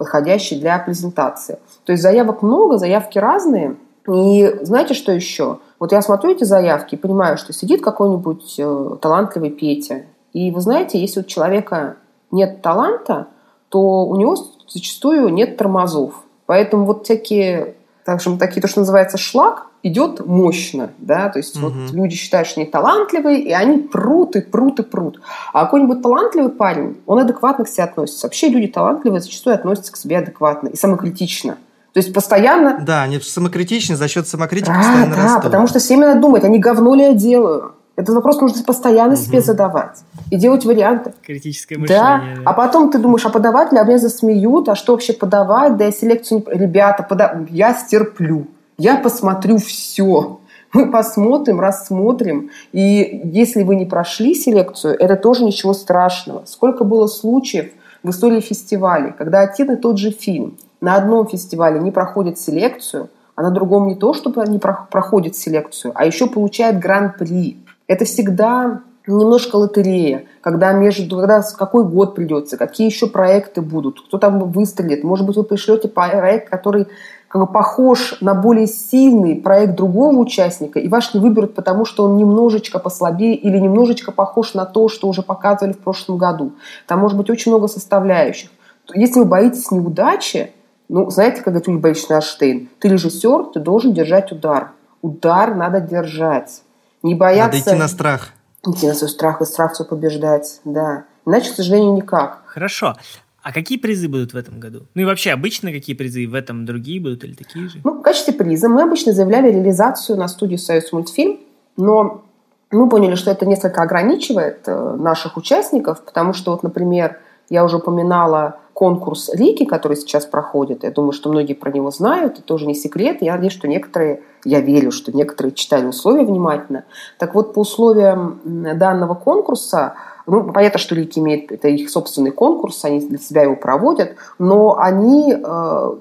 подходящий для презентации. То есть заявок много, заявки разные. И знаете, что еще? Вот я смотрю эти заявки и понимаю, что сидит какой-нибудь э, талантливый Петя. И вы знаете, если у человека нет таланта, то у него зачастую нет тормозов. Поэтому вот всякие, так скажем, такие, то, что называется шлак, идет мощно, да, то есть угу. вот люди считают, что они талантливые, и они прут и прут и прут. А какой-нибудь талантливый парень, он адекватно к себе относится. Вообще люди талантливые зачастую относятся к себе адекватно и самокритично. То есть постоянно... Да, они самокритичны, за счет самокритики да, постоянно да, растут. потому что все именно думают, они говно ли я делаю? Этот вопрос нужно постоянно угу. себе задавать и делать варианты. Критическое мышление. Да. А потом ты думаешь, а подаватели а меня засмеют, а что вообще подавать? Да я селекцию... Ребята, пода... я стерплю. Я посмотрю все. Мы посмотрим, рассмотрим. И если вы не прошли селекцию, это тоже ничего страшного. Сколько было случаев в истории фестивалей, когда один и тот же фильм на одном фестивале не проходит селекцию, а на другом не то, чтобы не проходит селекцию, а еще получает гран-при. Это всегда немножко лотерея, когда между, когда какой год придется, какие еще проекты будут, кто там выстрелит. Может быть, вы пришлете проект, который как бы похож на более сильный проект другого участника, и ваш не выберут, потому что он немножечко послабее или немножечко похож на то, что уже показывали в прошлом году. Там может быть очень много составляющих. Если вы боитесь неудачи, ну, знаете, как говорит Юлия Борисовна Аштейн, ты режиссер, ты должен держать удар. Удар надо держать. Не бояться... Надо идти на страх. Идти на свой страх и страх все побеждать, да. Иначе, к сожалению, никак. Хорошо. А какие призы будут в этом году? Ну и вообще обычно какие призы? В этом другие будут или такие же? Ну, в качестве приза мы обычно заявляли реализацию на студии «Союз мультфильм», но мы поняли, что это несколько ограничивает э, наших участников, потому что, вот, например, я уже упоминала конкурс Рики, который сейчас проходит. Я думаю, что многие про него знают, это тоже не секрет. Я надеюсь, что некоторые, я верю, что некоторые читали условия внимательно. Так вот, по условиям данного конкурса ну, понятно, что Лики имеет, это их собственный конкурс, они для себя его проводят, но они э,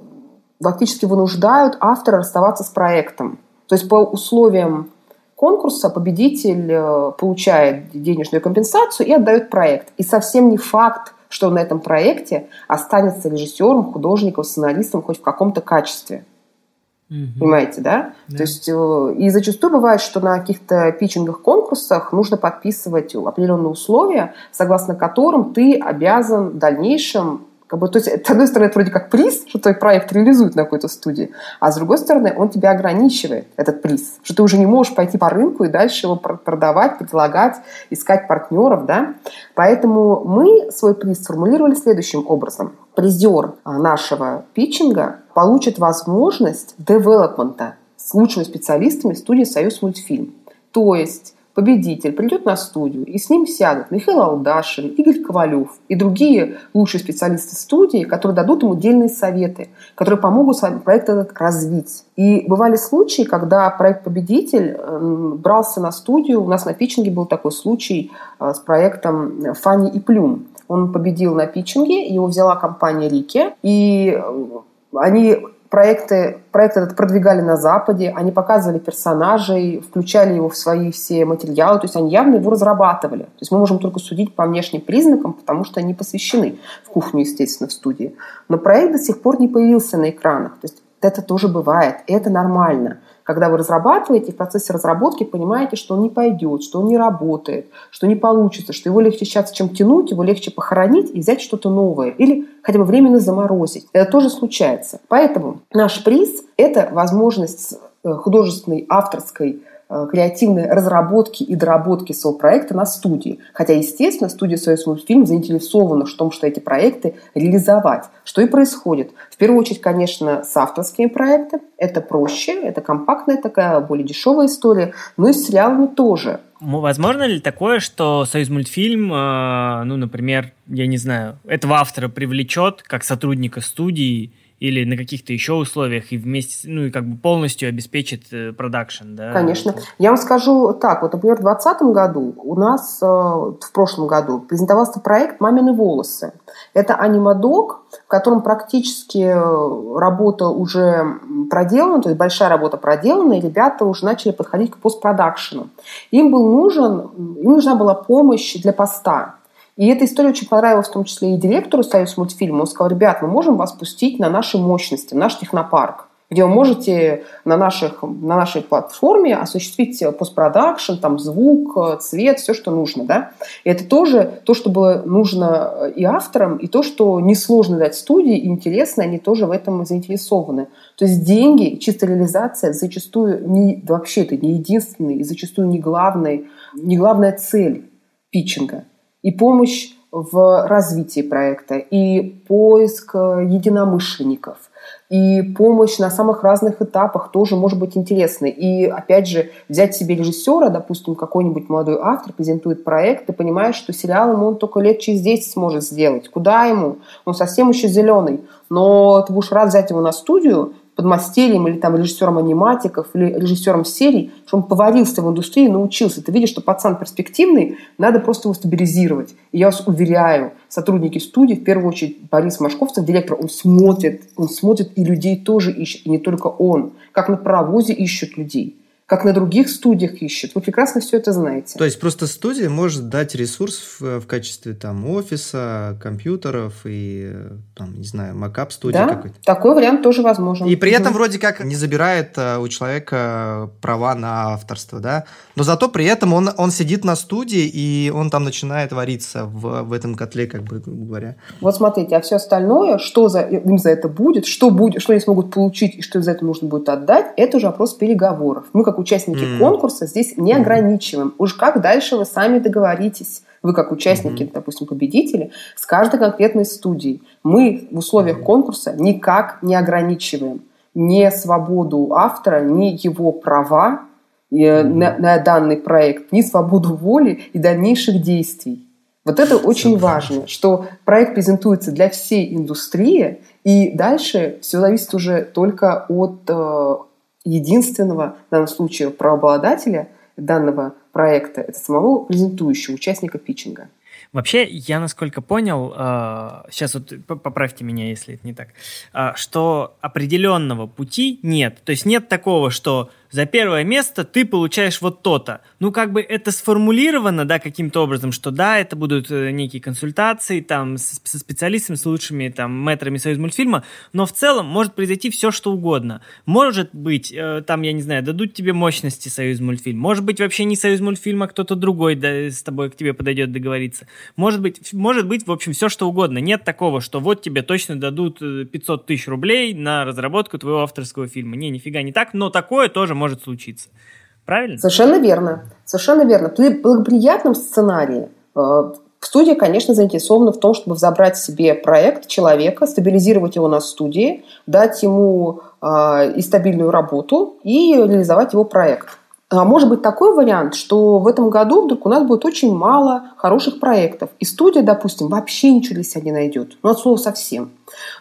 фактически вынуждают автора расставаться с проектом. То есть по условиям конкурса победитель э, получает денежную компенсацию и отдает проект. И совсем не факт, что на этом проекте останется режиссером, художником, сценаристом хоть в каком-то качестве. Угу. Понимаете, да? да? То есть, э, и зачастую бывает, что на каких-то питчингах, конкурсах нужно подписывать определенные условия, согласно которым ты обязан в дальнейшем как бы, то есть, с одной стороны, это вроде как приз, что твой проект реализует на какой-то студии, а с другой стороны, он тебя ограничивает, этот приз, что ты уже не можешь пойти по рынку и дальше его продавать, предлагать, искать партнеров, да. Поэтому мы свой приз сформулировали следующим образом. Призер а, нашего питчинга получит возможность девелопмента с лучшими специалистами студии «Союз мультфильм». То есть победитель придет на студию, и с ним сядут Михаил Алдашин, Игорь Ковалев и другие лучшие специалисты студии, которые дадут ему дельные советы, которые помогут проект этот развить. И бывали случаи, когда проект-победитель эм, брался на студию. У нас на питчинге был такой случай э, с проектом «Фанни и Плюм». Он победил на питчинге, его взяла компания «Рики», и э, они проекты, проект этот продвигали на Западе, они показывали персонажей, включали его в свои все материалы, то есть они явно его разрабатывали. То есть мы можем только судить по внешним признакам, потому что они посвящены в кухню, естественно, в студии. Но проект до сих пор не появился на экранах. То есть это тоже бывает, и это нормально. Когда вы разрабатываете, в процессе разработки понимаете, что он не пойдет, что он не работает, что не получится, что его легче сейчас, чем тянуть, его легче похоронить и взять что-то новое. Или хотя бы временно заморозить. Это тоже случается. Поэтому наш приз – это возможность э, художественной, авторской креативной разработки и доработки своего проекта на студии. Хотя, естественно, студия «Союз мультфильм» заинтересована в том, что эти проекты реализовать. Что и происходит. В первую очередь, конечно, с авторскими проектами. Это проще, это компактная такая, более дешевая история. Но и с сериалами тоже. Возможно ли такое, что Союз мультфильм, э, ну, например, я не знаю, этого автора привлечет как сотрудника студии, или на каких-то еще условиях и вместе, ну и как бы полностью обеспечит э, продакшн, да? Конечно. Я вам скажу так, вот, например, в 2020 году у нас, э, в прошлом году, презентовался проект «Мамины волосы». Это анимадок, в котором практически э, работа уже проделана, то есть большая работа проделана, и ребята уже начали подходить к постпродакшену. Им был нужен, им нужна была помощь для поста. И эта история очень понравилась в том числе и директору Союз мультфильма. Он сказал, ребят, мы можем вас пустить на наши мощности, наш технопарк где вы можете на, наших, на нашей платформе осуществить постпродакшн, там звук, цвет, все, что нужно. Да? И это тоже то, что было нужно и авторам, и то, что несложно дать студии, и интересно, они тоже в этом заинтересованы. То есть деньги, чистая реализация зачастую не, вообще это не единственный и зачастую не, главный, не главная цель питчинга и помощь в развитии проекта, и поиск э, единомышленников, и помощь на самых разных этапах тоже может быть интересной. И, опять же, взять себе режиссера, допустим, какой-нибудь молодой автор презентует проект, ты понимаешь, что сериал ему он только лет через 10 сможет сделать. Куда ему? Он совсем еще зеленый. Но ты будешь рад взять его на студию, подмастерьем или там режиссером аниматиков или режиссером серий, что он поварился в индустрии, научился. Ты видишь, что пацан перспективный, надо просто его стабилизировать. И я вас уверяю, сотрудники студии, в первую очередь Борис Машковцев, директор, он смотрит, он смотрит и людей тоже ищет, и не только он. Как на паровозе ищут людей как на других студиях ищут. Вы прекрасно все это знаете. То есть просто студия может дать ресурс в, в качестве там офиса, компьютеров и там, не знаю, макап студии да? какой-то. Такой вариант тоже возможен. И при этом вроде как не забирает э, у человека права на авторство, да? Но зато при этом он, он сидит на студии и он там начинает вариться в, в этом котле, как бы говоря. Вот смотрите, а все остальное, что за, им за это будет, что будет, что они смогут получить и что за это нужно будет отдать, это уже вопрос переговоров. Мы как участники mm. конкурса здесь не mm. ограничиваем. Уж как дальше вы сами договоритесь. Вы как участники, mm-hmm. допустим, победители, с каждой конкретной студией. Мы в условиях mm-hmm. конкурса никак не ограничиваем ни свободу автора, ни его права mm-hmm. на, на данный проект, ни свободу воли и дальнейших действий. Вот это очень важно, что проект презентуется для всей индустрии, и дальше все зависит уже только от э, единственного, в данном случае, правообладателя данного проекта, это самого презентующего, участника питчинга. Вообще, я насколько понял, сейчас вот поправьте меня, если это не так, э, что определенного пути нет. То есть нет такого, что за первое место ты получаешь вот то-то. Ну, как бы это сформулировано, да, каким-то образом, что да, это будут э, некие консультации там со специалистами, с лучшими там мэтрами Союз мультфильма, но в целом может произойти все, что угодно. Может быть, э, там, я не знаю, дадут тебе мощности Союз мультфильм, может быть, вообще не Союз мультфильм, а кто-то другой да, с тобой к тебе подойдет договориться. Может быть, может быть, в общем, все, что угодно. Нет такого, что вот тебе точно дадут 500 э, тысяч рублей на разработку твоего авторского фильма. Не, нифига не так, но такое тоже может случиться. Правильно? Совершенно верно. Совершенно верно. При благоприятном сценарии э, студия, конечно, заинтересована в том, чтобы забрать себе проект человека, стабилизировать его на студии, дать ему э, и стабильную работу и реализовать его проект. А может быть такой вариант, что в этом году вдруг у нас будет очень мало хороших проектов. И студия, допустим, вообще ничего для себя не найдет. Ну, от слова совсем.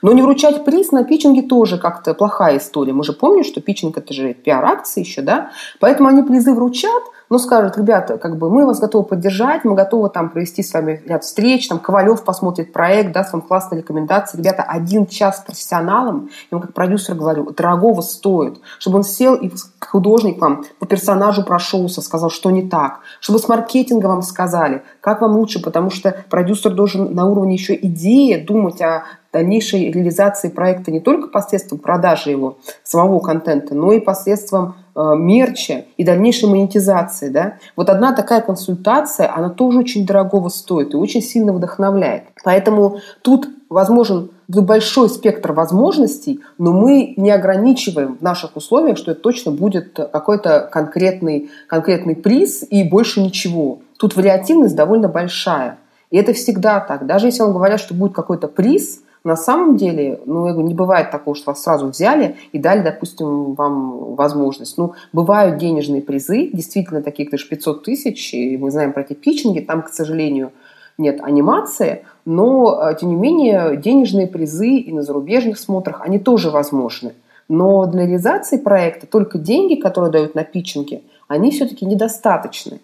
Но не вручать приз на питчинге тоже как-то плохая история. Мы же помним, что питчинг – это же пиар-акции еще, да? Поэтому они призы вручат – ну, скажут, ребята, как бы мы вас готовы поддержать, мы готовы там провести с вами ряд встреч, там Ковалев посмотрит проект, даст вам классные рекомендации. Ребята, один час с профессионалом, ему как продюсер говорю, дорогого стоит, чтобы он сел и художник вам по персонажу прошелся, сказал, что не так, чтобы с маркетинга вам сказали, как вам лучше, потому что продюсер должен на уровне еще идеи думать о дальнейшей реализации проекта не только посредством продажи его, самого контента, но и посредством э, мерча и дальнейшей монетизации. Да? Вот одна такая консультация, она тоже очень дорогого стоит и очень сильно вдохновляет. Поэтому тут возможен большой спектр возможностей, но мы не ограничиваем в наших условиях, что это точно будет какой-то конкретный, конкретный приз и больше ничего. Тут вариативность довольно большая. И это всегда так. Даже если вам говорят, что будет какой-то приз, на самом деле, ну, не бывает такого, что вас сразу взяли и дали, допустим, вам возможность. Ну, бывают денежные призы, действительно, таких лишь 500 тысяч, и мы знаем про эти питчинги, там, к сожалению, нет анимации, но, э, тем не менее, денежные призы и на зарубежных смотрах, они тоже возможны. Но для реализации проекта только деньги, которые дают на питчинге, они все-таки недостаточны.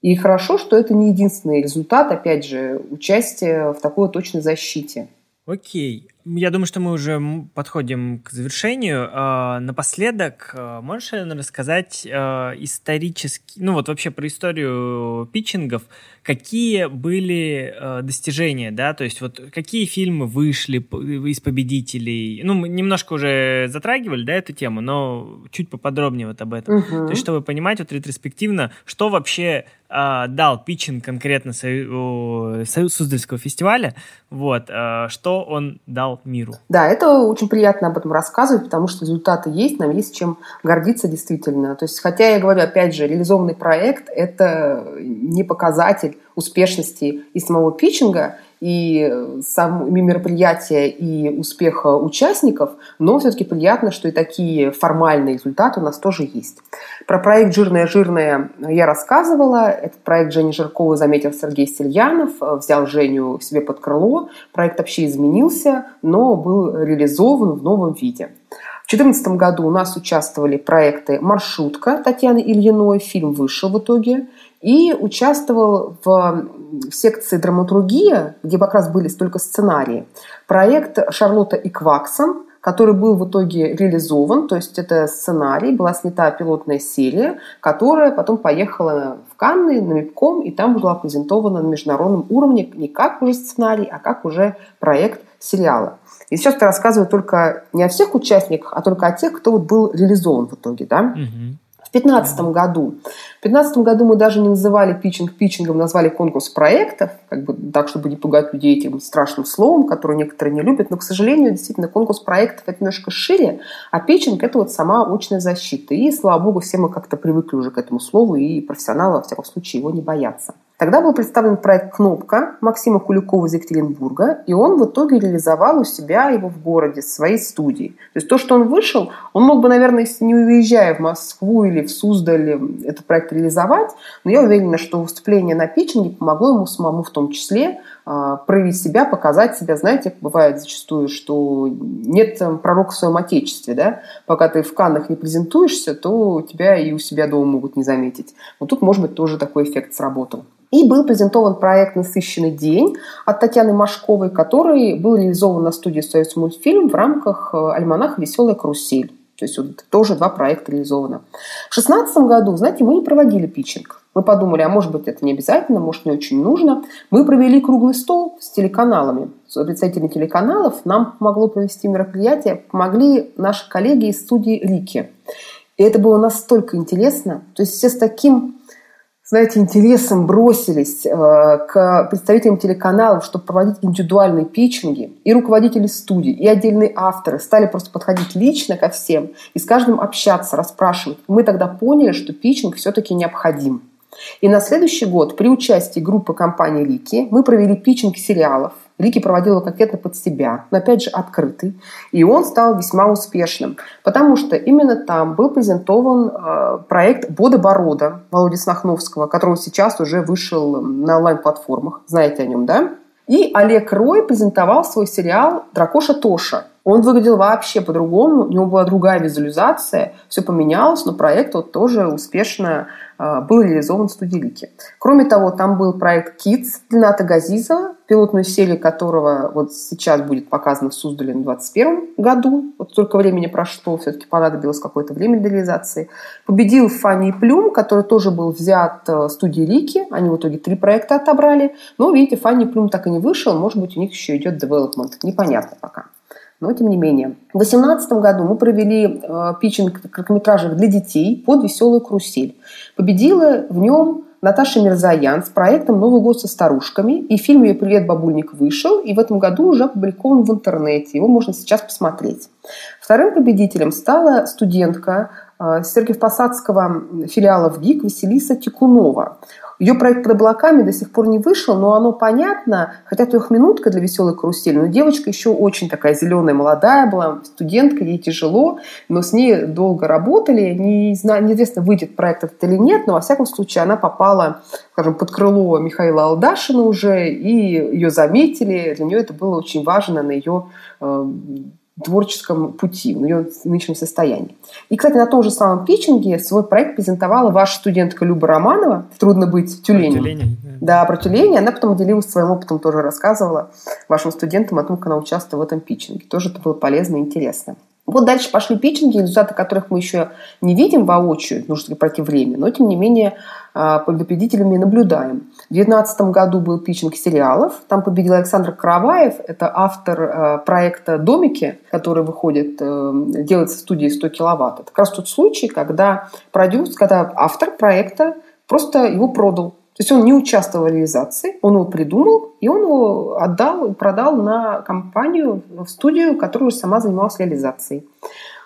И хорошо, что это не единственный результат, опять же, участия в такой точной защите. Окей. Я думаю, что мы уже подходим к завершению. А, напоследок, а, можешь, наверное, рассказать а, исторически, ну вот вообще про историю питчингов, какие были достижения, да, то есть вот какие фильмы вышли из победителей? Ну, мы немножко уже затрагивали, да, эту тему, но чуть поподробнее вот об этом. Угу. То есть, чтобы понимать вот ретроспективно, что вообще дал питчинг конкретно Союз Суздальского фестиваля, вот, что он дал миру. Да, это очень приятно об этом рассказывать, потому что результаты есть, нам есть чем гордиться действительно. То есть, хотя я говорю, опять же, реализованный проект – это не показатель успешности и самого питчинга, и сами мероприятия, и успеха участников, но все-таки приятно, что и такие формальные результаты у нас тоже есть. Про проект «Жирная-жирная» я рассказывала. Этот проект Жени Жиркова заметил Сергей Сельянов, взял Женю себе под крыло. Проект вообще изменился, но был реализован в новом виде. В 2014 году у нас участвовали проекты «Маршрутка» Татьяны Ильиной, фильм вышел в итоге – и участвовал в секции драматургия, где как раз были только сценарии, проект Шарлотта и Кваксон, который был в итоге реализован, то есть это сценарий, была снята пилотная серия, которая потом поехала в Канны на МИПКОМ, и там была презентована на международном уровне не как уже сценарий, а как уже проект сериала. И сейчас я рассказываю только не о всех участниках, а только о тех, кто вот был реализован в итоге. Да? Угу. В 2015 году. В 2015 году мы даже не называли питчинг питчингом, назвали конкурс проектов, как бы так, чтобы не пугать людей этим страшным словом, которое некоторые не любят. Но, к сожалению, действительно, конкурс проектов это немножко шире, а питчинг это вот сама очная защита. И, слава богу, все мы как-то привыкли уже к этому слову, и профессионалы, во всяком случае, его не боятся. Тогда был представлен проект «Кнопка» Максима Куликова из Екатеринбурга, и он в итоге реализовал у себя его в городе, в своей студии. То есть то, что он вышел, он мог бы, наверное, если не уезжая в Москву или в Суздаль, этот проект реализовать, но я уверена, что выступление на питчинге помогло ему самому в том числе а, проявить себя, показать себя. Знаете, бывает зачастую, что нет пророка в своем отечестве, да? Пока ты в Каннах не презентуешься, то тебя и у себя дома могут не заметить. Вот тут, может быть, тоже такой эффект сработал. И был презентован проект «Насыщенный день» от Татьяны Машковой, который был реализован на студии «Союз мультфильм» в рамках э, альманаха «Веселая карусель». То есть вот тоже два проекта реализовано. В 2016 году, знаете, мы не проводили питчинг. Мы подумали, а может быть это не обязательно, может не очень нужно. Мы провели круглый стол с телеканалами, с представителями телеканалов. Нам помогло провести мероприятие, помогли наши коллеги из студии Рики. И это было настолько интересно. То есть все с таким знаете, интересом бросились э, к представителям телеканалов, чтобы проводить индивидуальные питчинги, и руководители студий, и отдельные авторы стали просто подходить лично ко всем и с каждым общаться, расспрашивать. Мы тогда поняли, что питчинг все-таки необходим. И на следующий год при участии группы компании «Лики» мы провели питчинг сериалов – Рики проводил его конкретно под себя, но опять же открытый. И он стал весьма успешным, потому что именно там был презентован э, проект «Бода Борода» Володи Снахновского, который сейчас уже вышел на онлайн-платформах. Знаете о нем, да? И Олег Рой презентовал свой сериал «Дракоша Тоша». Он выглядел вообще по-другому, у него была другая визуализация, все поменялось, но проект вот тоже успешно э, был реализован в студии Лики. Кроме того, там был проект Kids Ната Газизова, пилотную серию которого вот сейчас будет показана в Суздале в 2021 году. Вот столько времени прошло, все-таки понадобилось какое-то время для реализации. Победил Фанни Плюм, который тоже был взят э, студией Лики. Они в итоге три проекта отобрали. Но, видите, Фанни Плюм так и не вышел. Может быть, у них еще идет development. Непонятно пока но тем не менее. В 2018 году мы провели э, питчинг короткометражек для детей под «Веселую карусель». Победила в нем Наташа Мирзаян с проектом «Новый год со старушками». И фильм ее «Привет, бабульник» вышел, и в этом году уже опубликован в интернете. Его можно сейчас посмотреть. Вторым победителем стала студентка э, Сергиев-Посадского филиала в ГИК Василиса Тикунова. Ее проект под облаками до сих пор не вышел, но оно понятно, хотя трехминутка для веселой карусели, но девочка еще очень такая зеленая, молодая была, студентка, ей тяжело, но с ней долго работали, не знаю, неизвестно, выйдет проект этот или нет, но во всяком случае она попала, скажем, под крыло Михаила Алдашина уже, и ее заметили, для нее это было очень важно на ее творческом пути, в ее нынешнем состоянии. И, кстати, на том же самом питчинге свой проект презентовала ваша студентка Люба Романова «Трудно быть тюленем». Про тюленя. Да, про тюленя. Она потом делилась своим опытом, тоже рассказывала вашим студентам о том, как она участвовала в этом питчинге. Тоже это было полезно и интересно. Вот дальше пошли питчинги, результаты которых мы еще не видим воочию, нужно пройти время, но тем не менее а, победителями наблюдаем. В 2019 году был питчинг сериалов. Там победил Александр Караваев. Это автор а, проекта «Домики», который выходит, э, делается в студии 100 киловатт. Это как раз тот случай, когда продюсер, когда автор проекта просто его продал. То есть он не участвовал в реализации, он его придумал, и он его отдал, продал на компанию, в студию, которая уже сама занималась реализацией.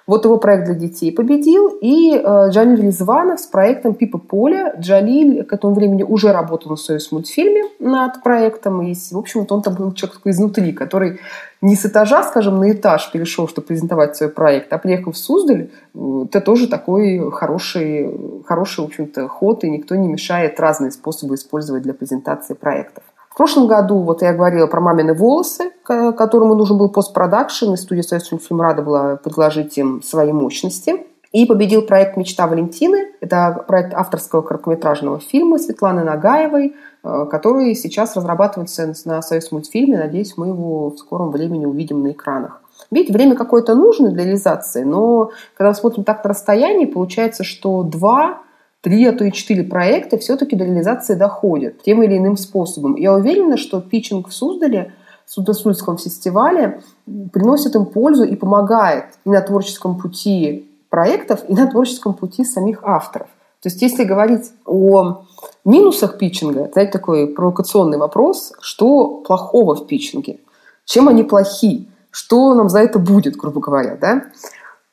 Вот его проект для детей победил. И э, Джалиль Резванов с проектом «Пипа Поля». Джалиль к этому времени уже работал на Союз мультфильме над проектом. И, в общем-то, он там был человек такой изнутри, который не с этажа, скажем, на этаж перешел, чтобы презентовать свой проект, а приехал в Суздаль. Это тоже такой хороший, хороший в общем-то, ход, и никто не мешает разные способы использовать для презентации проектов. В прошлом году, вот я говорила про «Мамины волосы», которому нужен был постпродакшн, и студия «Союз фильм» рада была предложить им свои мощности. И победил проект «Мечта Валентины». Это проект авторского короткометражного фильма Светланы Нагаевой, э, который сейчас разрабатывается на «Союз мультфильме». Надеюсь, мы его в скором времени увидим на экранах. Видите, время какое-то нужно для реализации, но когда мы смотрим так на расстоянии, получается, что два три, а то и четыре проекта все-таки до реализации доходят тем или иным способом. Я уверена, что питчинг в Суздале, в Судосульском фестивале приносит им пользу и помогает и на творческом пути проектов, и на творческом пути самих авторов. То есть если говорить о минусах питчинга, это такой провокационный вопрос, что плохого в питчинге? Чем они плохи? Что нам за это будет, грубо говоря, да?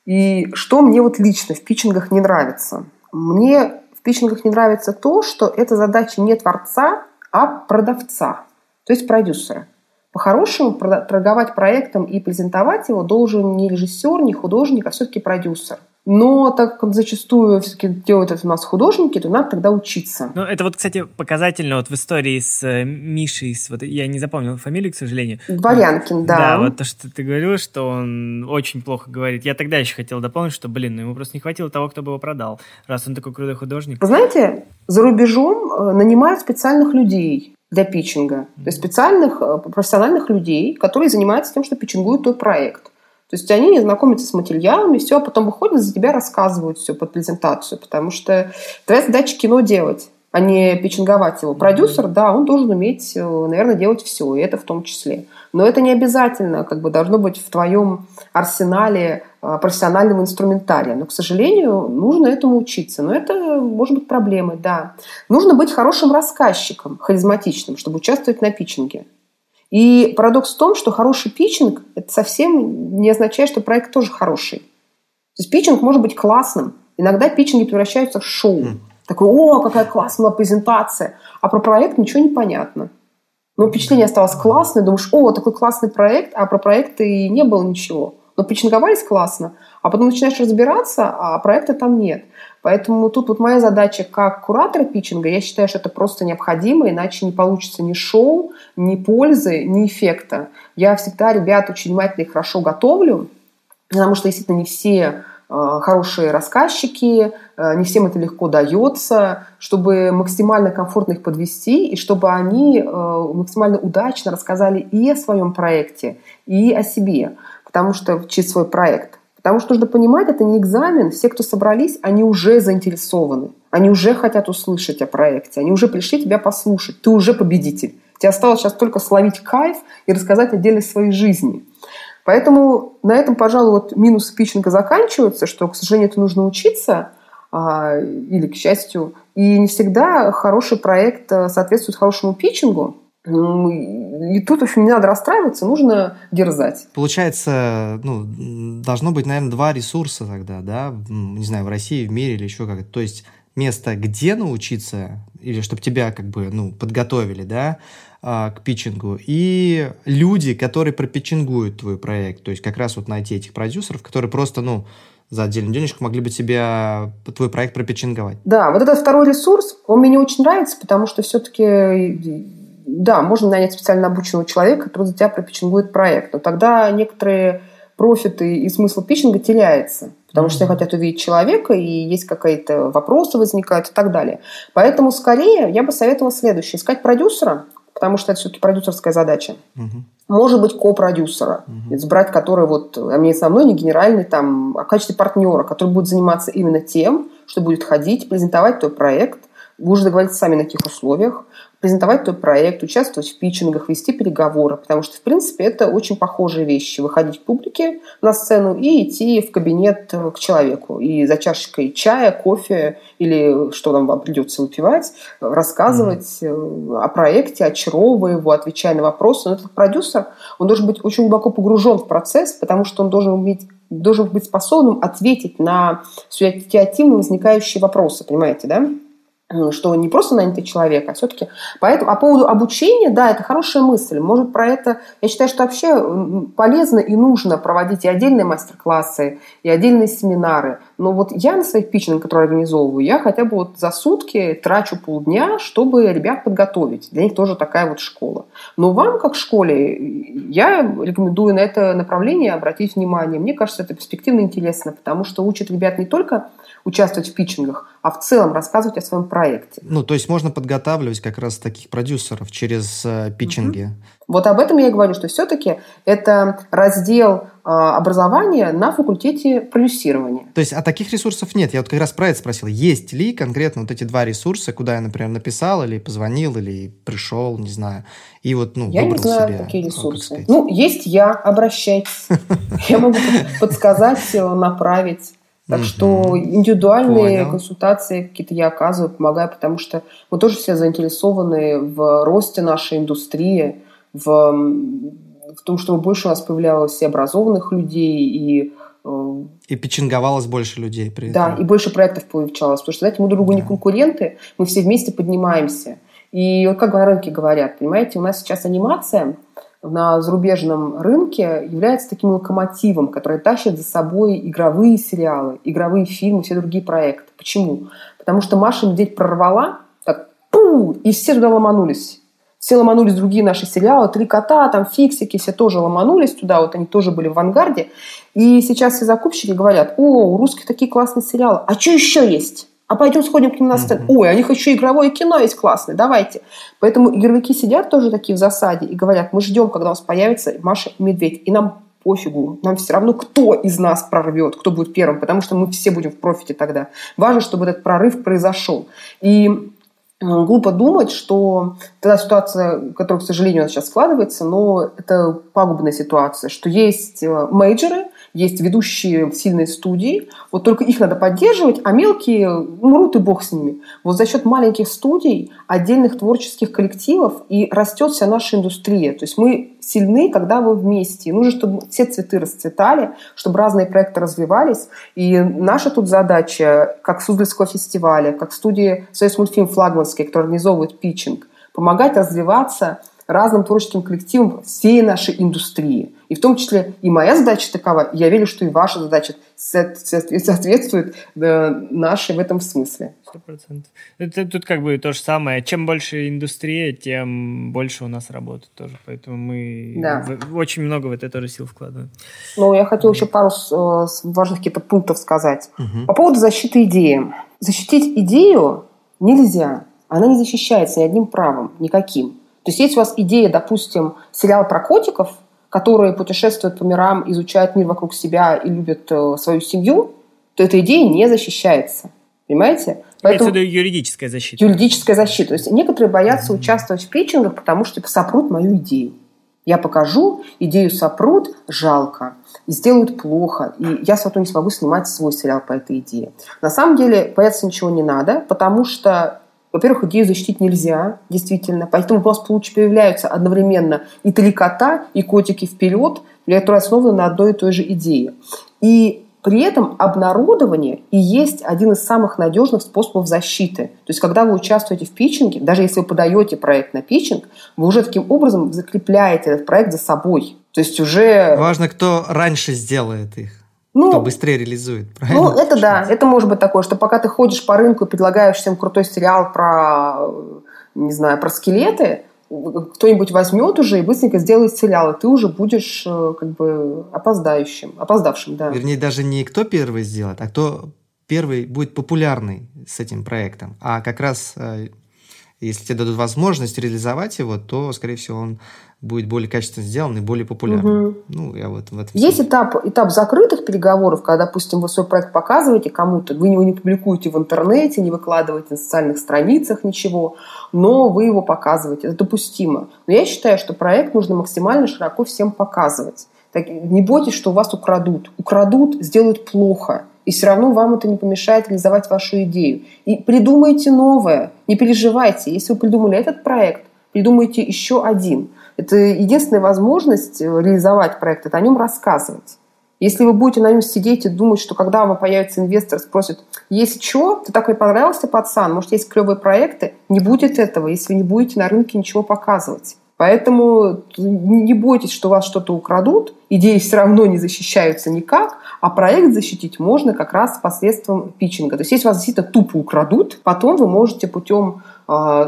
И что мне вот лично в питчингах не нравится – мне в питчингах не нравится то, что это задача не творца, а продавца, то есть продюсера. По-хорошему, торговать проектом и презентовать его должен не режиссер, не художник, а все-таки продюсер. Но так как зачастую все-таки делают это у нас художники, то надо тогда учиться. Ну, это вот, кстати, показательно вот в истории с э, Мишей, с, вот, я не запомнил фамилию, к сожалению. Дворянкин, да. Да, вот то, что ты говорил, что он очень плохо говорит. Я тогда еще хотел дополнить, что, блин, ну ему просто не хватило того, кто бы его продал, раз он такой крутой художник. Вы знаете, за рубежом э, нанимают специальных людей для питчинга. Mm-hmm. То есть специальных э, профессиональных людей, которые занимаются тем, что питчингуют твой проект. То есть они знакомятся с материалами, все, а потом выходят, за тебя рассказывают все под презентацию, потому что твоя задача кино делать а не питчинговать его. Продюсер, да, он должен уметь, э, наверное, делать все, и это в том числе. Но это не обязательно, как бы должно быть в твоем арсенале э, профессионального инструментария. Но, к сожалению, нужно этому учиться. Но это может быть проблемой, да. Нужно быть хорошим рассказчиком, харизматичным, чтобы участвовать на питчинге. И парадокс в том, что хороший питчинг – это совсем не означает, что проект тоже хороший. То есть питчинг может быть классным. Иногда питчинги превращаются в шоу. Mm. Такой, о, какая классная презентация. А про проект ничего не понятно. Но впечатление осталось классное. Думаешь, о, такой классный проект, а про проект и не было ничего. Но питчинговались классно, а потом начинаешь разбираться, а проекта там нет. Поэтому тут вот моя задача как куратора питчинга, я считаю, что это просто необходимо, иначе не получится ни шоу, ни пользы, ни эффекта. Я всегда ребят очень внимательно и хорошо готовлю, потому что действительно не все э, хорошие рассказчики, э, не всем это легко дается, чтобы максимально комфортно их подвести, и чтобы они э, максимально удачно рассказали и о своем проекте, и о себе, потому что через свой проект. Потому что нужно понимать, это не экзамен. Все, кто собрались, они уже заинтересованы. Они уже хотят услышать о проекте. Они уже пришли тебя послушать. Ты уже победитель. Тебе осталось сейчас только словить кайф и рассказать о деле своей жизни. Поэтому на этом, пожалуй, вот минусы питчинга заканчиваются, что, к сожалению, это нужно учиться, а, или, к счастью, и не всегда хороший проект э, соответствует хорошему питчингу. И тут, в общем, не надо расстраиваться, нужно дерзать. Получается, ну, должно быть, наверное, два ресурса тогда, да, не знаю, в России, в мире или еще как-то. То есть место, где научиться, или чтобы тебя как бы, ну, подготовили, да, а, к питчингу, и люди, которые пропитчингуют твой проект. То есть как раз вот найти этих продюсеров, которые просто, ну, за отдельную денежку могли бы тебе твой проект пропитчинговать. Да, вот этот второй ресурс, он мне очень нравится, потому что все-таки да, можно нанять специально обученного человека, который за тебя пропитчингует проект. Но тогда некоторые профиты и смысл питчинга теряется. Потому mm-hmm. что хотят увидеть человека, и есть какие-то вопросы возникают и так далее. Поэтому скорее я бы советовала следующее. Искать продюсера, потому что это все-таки продюсерская задача. Mm-hmm. Может быть, ко-продюсера. Mm-hmm. Избрать, который вот, а мне со мной не генеральный, там, а в качестве партнера, который будет заниматься именно тем, что будет ходить, презентовать твой проект, вы уже договоритесь сами на каких условиях, презентовать твой проект, участвовать в питчингах, вести переговоры, потому что, в принципе, это очень похожие вещи. Выходить к публике на сцену и идти в кабинет э, к человеку. И за чашечкой чая, кофе или что там вам придется выпивать, рассказывать mm-hmm. о проекте, очаровывая его, отвечая на вопросы. Но этот продюсер, он должен быть очень глубоко погружен в процесс, потому что он должен быть должен быть способным ответить на ситуативно возникающие вопросы, понимаете, да? Что не просто нанятый человек, а все-таки... Поэтому, а по поводу обучения, да, это хорошая мысль. Может, про это... Я считаю, что вообще полезно и нужно проводить и отдельные мастер-классы, и отдельные семинары. Но вот я на своих питчингах, которые организовываю, я хотя бы вот за сутки трачу полдня, чтобы ребят подготовить. Для них тоже такая вот школа. Но вам, как школе, я рекомендую на это направление обратить внимание. Мне кажется, это перспективно интересно, потому что учат ребят не только участвовать в питчингах, а в целом рассказывать о своем проекте. Ну, то есть можно подготавливать как раз таких продюсеров через э, питчинги. Угу. Вот об этом я и говорю, что все-таки это раздел э, образования на факультете продюсирования. То есть, а таких ресурсов нет? Я вот как раз про это спросил. Есть ли конкретно вот эти два ресурса, куда я, например, написал или позвонил, или пришел, не знаю, и вот, ну, Я не знаю себе, такие ресурсы. Ну, есть я, обращайтесь. <laughs> Я могу подсказать, направить. Так что индивидуальные Понял. консультации какие-то я оказываю, помогаю, потому что мы тоже все заинтересованы в росте нашей индустрии, в, в том, чтобы больше у нас появлялось и образованных людей, и э, и печенговалось больше людей при этом. Да, и больше проектов получалось. Потому что, знаете, мы друг другу да. не конкуренты, мы все вместе поднимаемся. И вот как на рынке говорят, понимаете, у нас сейчас анимация – на зарубежном рынке является таким локомотивом, который тащит за собой игровые сериалы, игровые фильмы, все другие проекты. Почему? Потому что Маша Медведь прорвала, так, пу, и все туда ломанулись. Все ломанулись другие наши сериалы, «Три кота», там «Фиксики», все тоже ломанулись туда, вот они тоже были в авангарде. И сейчас все закупщики говорят, о, у русских такие классные сериалы, а что еще есть? а пойдем сходим к ним на сцену. Mm-hmm. Ой, а у них еще игровое кино есть классное, давайте. Поэтому игровики сидят тоже такие в засаде и говорят, мы ждем, когда у нас появится Маша и Медведь, и нам пофигу, нам все равно, кто из нас прорвет, кто будет первым, потому что мы все будем в профите тогда. Важно, чтобы этот прорыв произошел. И глупо думать, что та ситуация, которая, к сожалению, у нас сейчас складывается, но это пагубная ситуация, что есть э, мейджеры, есть ведущие сильные студии, вот только их надо поддерживать, а мелкие умрут и бог с ними. Вот за счет маленьких студий, отдельных творческих коллективов и растет вся наша индустрия. То есть мы сильны, когда мы вместе. Нужно, чтобы все цветы расцветали, чтобы разные проекты развивались. И наша тут задача, как Суздальского фестиваля, как студии Союз мультфильм флагманский, который организовывает питчинг, помогать развиваться разным творческим коллективам всей нашей индустрии. И в том числе и моя задача такова, и я верю, что и ваша задача соответствует э, нашей в этом смысле. Сто процентов. Это тут как бы то же самое. Чем больше индустрия, тем больше у нас работы тоже. Поэтому мы да. в, очень много в это тоже сил вкладываем. Ну, я хотела еще пару э, важных каких-то пунктов сказать. Угу. По поводу защиты идеи. Защитить идею нельзя. Она не защищается ни одним правом, никаким. То есть, если у вас идея, допустим, сериал про котиков, которые путешествуют по мирам, изучают мир вокруг себя и любят э, свою семью, то эта идея не защищается. Понимаете? Поэтому... Это юридическая защита. Юридическая защита. То есть некоторые боятся участвовать в питчингах, потому что типа, сопрут мою идею. Я покажу, идею сопрут, жалко, и сделают плохо, и я потом не смогу снимать свой сериал по этой идее. На самом деле бояться ничего не надо, потому что во-первых, идею защитить нельзя, действительно. Поэтому у вас появляются одновременно и три кота, и котики вперед, которые основаны на одной и той же идее. И при этом обнародование и есть один из самых надежных способов защиты. То есть, когда вы участвуете в питчинге, даже если вы подаете проект на питчинг, вы уже таким образом закрепляете этот проект за собой. То есть уже... Важно, кто раньше сделает их. Ну, кто быстрее реализует, <laughs> правильно? Ну, это да, это может быть такое, что пока ты ходишь по рынку и предлагаешь всем крутой сериал про, не знаю, про скелеты, кто-нибудь возьмет уже и быстренько сделает сериал, и ты уже будешь э, как бы опоздающим, опоздавшим, да. Вернее, даже не кто первый сделает, а кто первый будет популярный с этим проектом. А как раз э, если тебе дадут возможность реализовать его, то, скорее всего, он будет более качественно сделан и более популярным. Угу. Ну, я вот в этом Есть этап, этап закрытых переговоров, когда, допустим, вы свой проект показываете кому-то, вы его не публикуете в интернете, не выкладываете на социальных страницах ничего, но вы его показываете. Это допустимо. Но я считаю, что проект нужно максимально широко всем показывать. Так, не бойтесь, что у вас украдут. Украдут, сделают плохо. И все равно вам это не помешает реализовать вашу идею. И придумайте новое. Не переживайте. Если вы придумали этот проект, придумайте еще один. Это единственная возможность реализовать проект, это о нем рассказывать. Если вы будете на нем сидеть и думать, что когда вам появится инвестор, спросит, есть что, ты такой понравился, пацан, может, есть клевые проекты, не будет этого, если не будете на рынке ничего показывать. Поэтому не бойтесь, что вас что-то украдут, идеи все равно не защищаются никак, а проект защитить можно как раз посредством питчинга. То есть если вас действительно тупо украдут, потом вы можете путем э,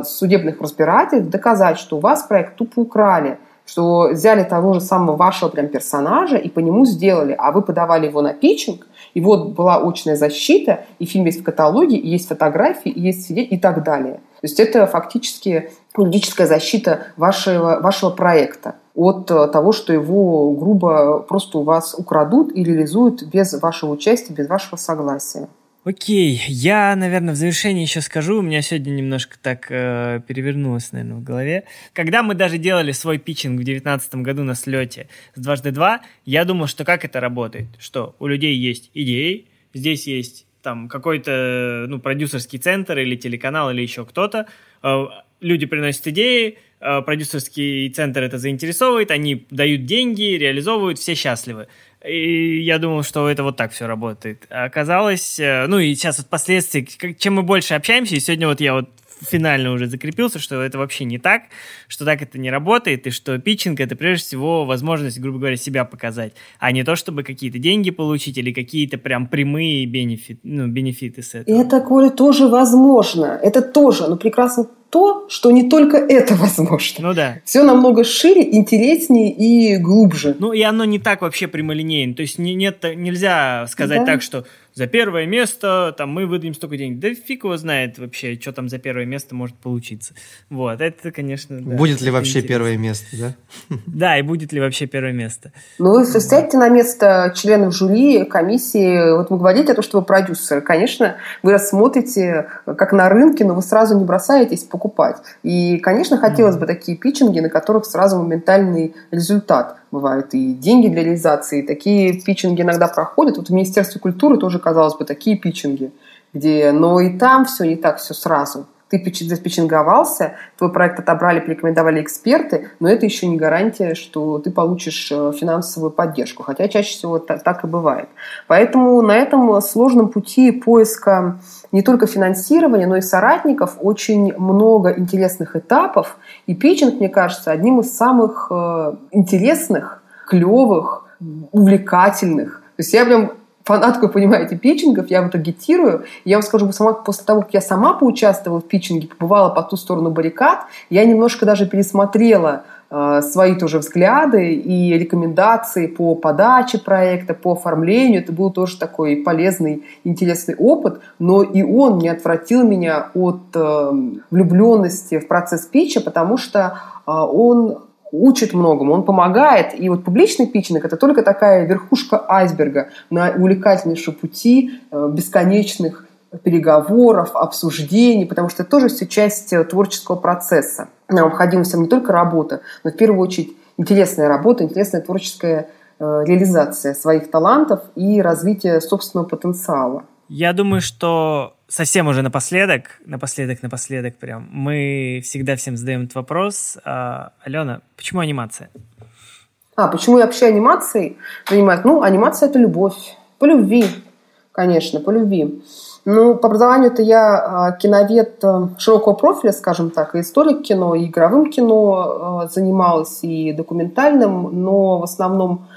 судебных разбирательств доказать, что у вас проект тупо украли, что взяли того же самого вашего прям персонажа и по нему сделали, а вы подавали его на питчинг, и вот была очная защита, и фильм есть в каталоге, и есть фотографии, и есть свидетели и так далее. То есть это фактически юридическая защита вашего, вашего проекта от э, того, что его грубо просто у вас украдут и реализуют без вашего участия, без вашего согласия. Окей, я, наверное, в завершении еще скажу, у меня сегодня немножко так э, перевернулось, наверное, в голове. Когда мы даже делали свой питчинг в 2019 году на слете с дважды два, я думал, что как это работает, что у людей есть идеи, здесь есть там какой-то ну, продюсерский центр или телеканал или еще кто-то, э, люди приносят идеи, э, продюсерский центр это заинтересовывает, они дают деньги, реализовывают, все счастливы. И я думал, что это вот так все работает. А оказалось, э, ну и сейчас вот последствия, чем мы больше общаемся, и сегодня вот я вот финально уже закрепился, что это вообще не так, что так это не работает, и что питчинг это прежде всего возможность, грубо говоря, себя показать, а не то, чтобы какие-то деньги получить или какие-то прям прямые бенефит, ну, бенефиты с этого. Это, Коля, тоже возможно. Это тоже, ну, прекрасно то, что не только это <laughs> возможно. Ну да. Все намного шире, интереснее и глубже. Ну и оно не так вообще прямолинейно. То есть не, нет, нельзя сказать да. так, что за первое место там мы выдадим столько денег. Да фиг его знает вообще, что там за первое место может получиться. Вот, это, конечно, да, Будет ли вообще интересно. первое место, да? <laughs> Да, и будет ли вообще первое место. Ну, вы сядьте на место членов жюри, комиссии. Вот вы говорите о том, что вы продюсер. Конечно, вы рассмотрите как на рынке, но вы сразу не бросаетесь покупать. И, конечно, хотелось бы такие питчинги, на которых сразу моментальный результат бывают и деньги для реализации. Такие питчинги иногда проходят. Вот в Министерстве культуры тоже, казалось бы, такие питчинги, где, но и там все не так, все сразу. ты запечинговался, твой проект отобрали, порекомендовали эксперты, но это еще не гарантия, что ты получишь э, финансовую поддержку, хотя чаще всего так, так и бывает. Поэтому на этом сложном пути поиска не только финансирования, но и соратников очень много интересных этапов, и питчинг, мне кажется, одним из самых э, интересных, клевых, увлекательных. То есть я прям фанатку, понимаете, питчингов, я вот агитирую. Я вам скажу, сама, после того, как я сама поучаствовала в питчинге, побывала по ту сторону баррикад, я немножко даже пересмотрела э, свои тоже взгляды и рекомендации по подаче проекта, по оформлению. Это был тоже такой полезный, интересный опыт, но и он не отвратил меня от э, влюбленности в процесс питча, потому что э, он учит многому, он помогает. И вот публичный питчинг – это только такая верхушка айсберга на увлекательнейшем пути э, бесконечных переговоров, обсуждений, потому что это тоже все часть э, творческого процесса. Необходима всем не только работа, но в первую очередь интересная работа, интересная творческая э, реализация своих талантов и развитие собственного потенциала. Я думаю, что совсем уже напоследок, напоследок, напоследок прям, мы всегда всем задаем этот вопрос. А, Алена, почему анимация? А, почему я вообще анимацией занимаюсь? Ну, анимация – это любовь. По любви, конечно, по любви. Ну, по образованию-то я а, киновед э, широкого профиля, скажем так, и историк кино, и игровым кино э, занималась, и документальным, но в основном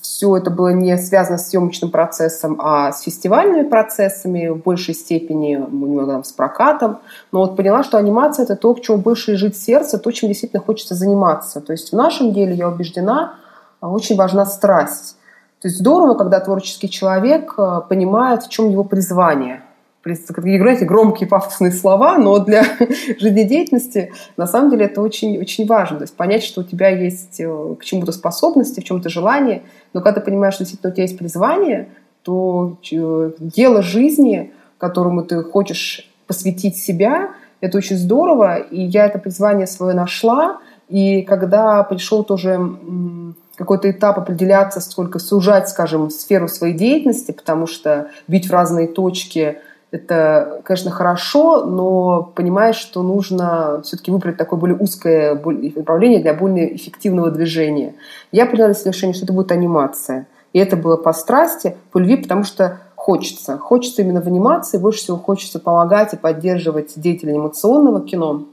все это было не связано с съемочным процессом, а с фестивальными процессами в большей степени, немного с прокатом. Но вот поняла, что анимация – это то, к чему больше лежит сердце, то, чем действительно хочется заниматься. То есть в нашем деле, я убеждена, очень важна страсть. То есть здорово, когда творческий человек э, понимает, в чем его призвание – играете громкие пафосные слова, но для <laughs> жизнедеятельности на самом деле это очень, очень важно. То есть понять, что у тебя есть э, к чему-то способности, в чем-то желание. Но когда ты понимаешь, что действительно у тебя есть призвание, то э, дело жизни, которому ты хочешь посвятить себя, это очень здорово. И я это призвание свое нашла. И когда пришел тоже какой-то этап определяться, сколько сужать, скажем, сферу своей деятельности, потому что бить в разные точки – это, конечно, хорошо, но понимаешь, что нужно все-таки выбрать такое более узкое направление для более эффективного движения. Я приняла решение, что это будет анимация. И это было по страсти, по любви, потому что хочется. Хочется именно в анимации, больше всего хочется помогать и поддерживать деятелей анимационного кино.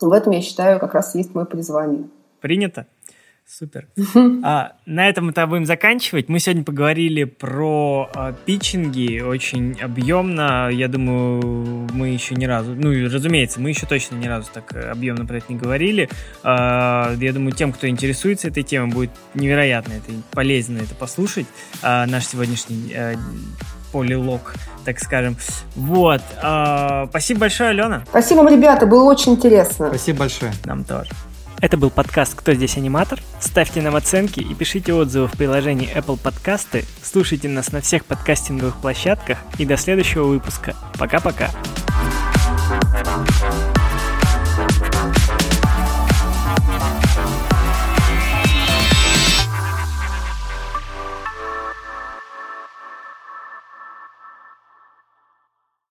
В этом, я считаю, как раз есть мое призвание. Принято. Супер. <laughs> А, на этом мы будем заканчивать. Мы сегодня поговорили про а, питчинги очень объемно. Я думаю, мы еще ни разу, ну, разумеется, мы еще точно ни разу так объемно про это не говорили. А, я думаю, тем, кто интересуется этой темой, будет невероятно это полезно это послушать. А, наш сегодняшний а, полилог, так скажем. Вот. А, спасибо большое, Алена. Спасибо вам, ребята, было очень интересно. Спасибо большое. Нам тоже. Это был подкаст «Кто здесь аниматор?». Ставьте нам оценки и пишите отзывы в приложении Apple Podcasts. Слушайте нас на всех подкастинговых площадках. И до следующего выпуска. Пока-пока. thank you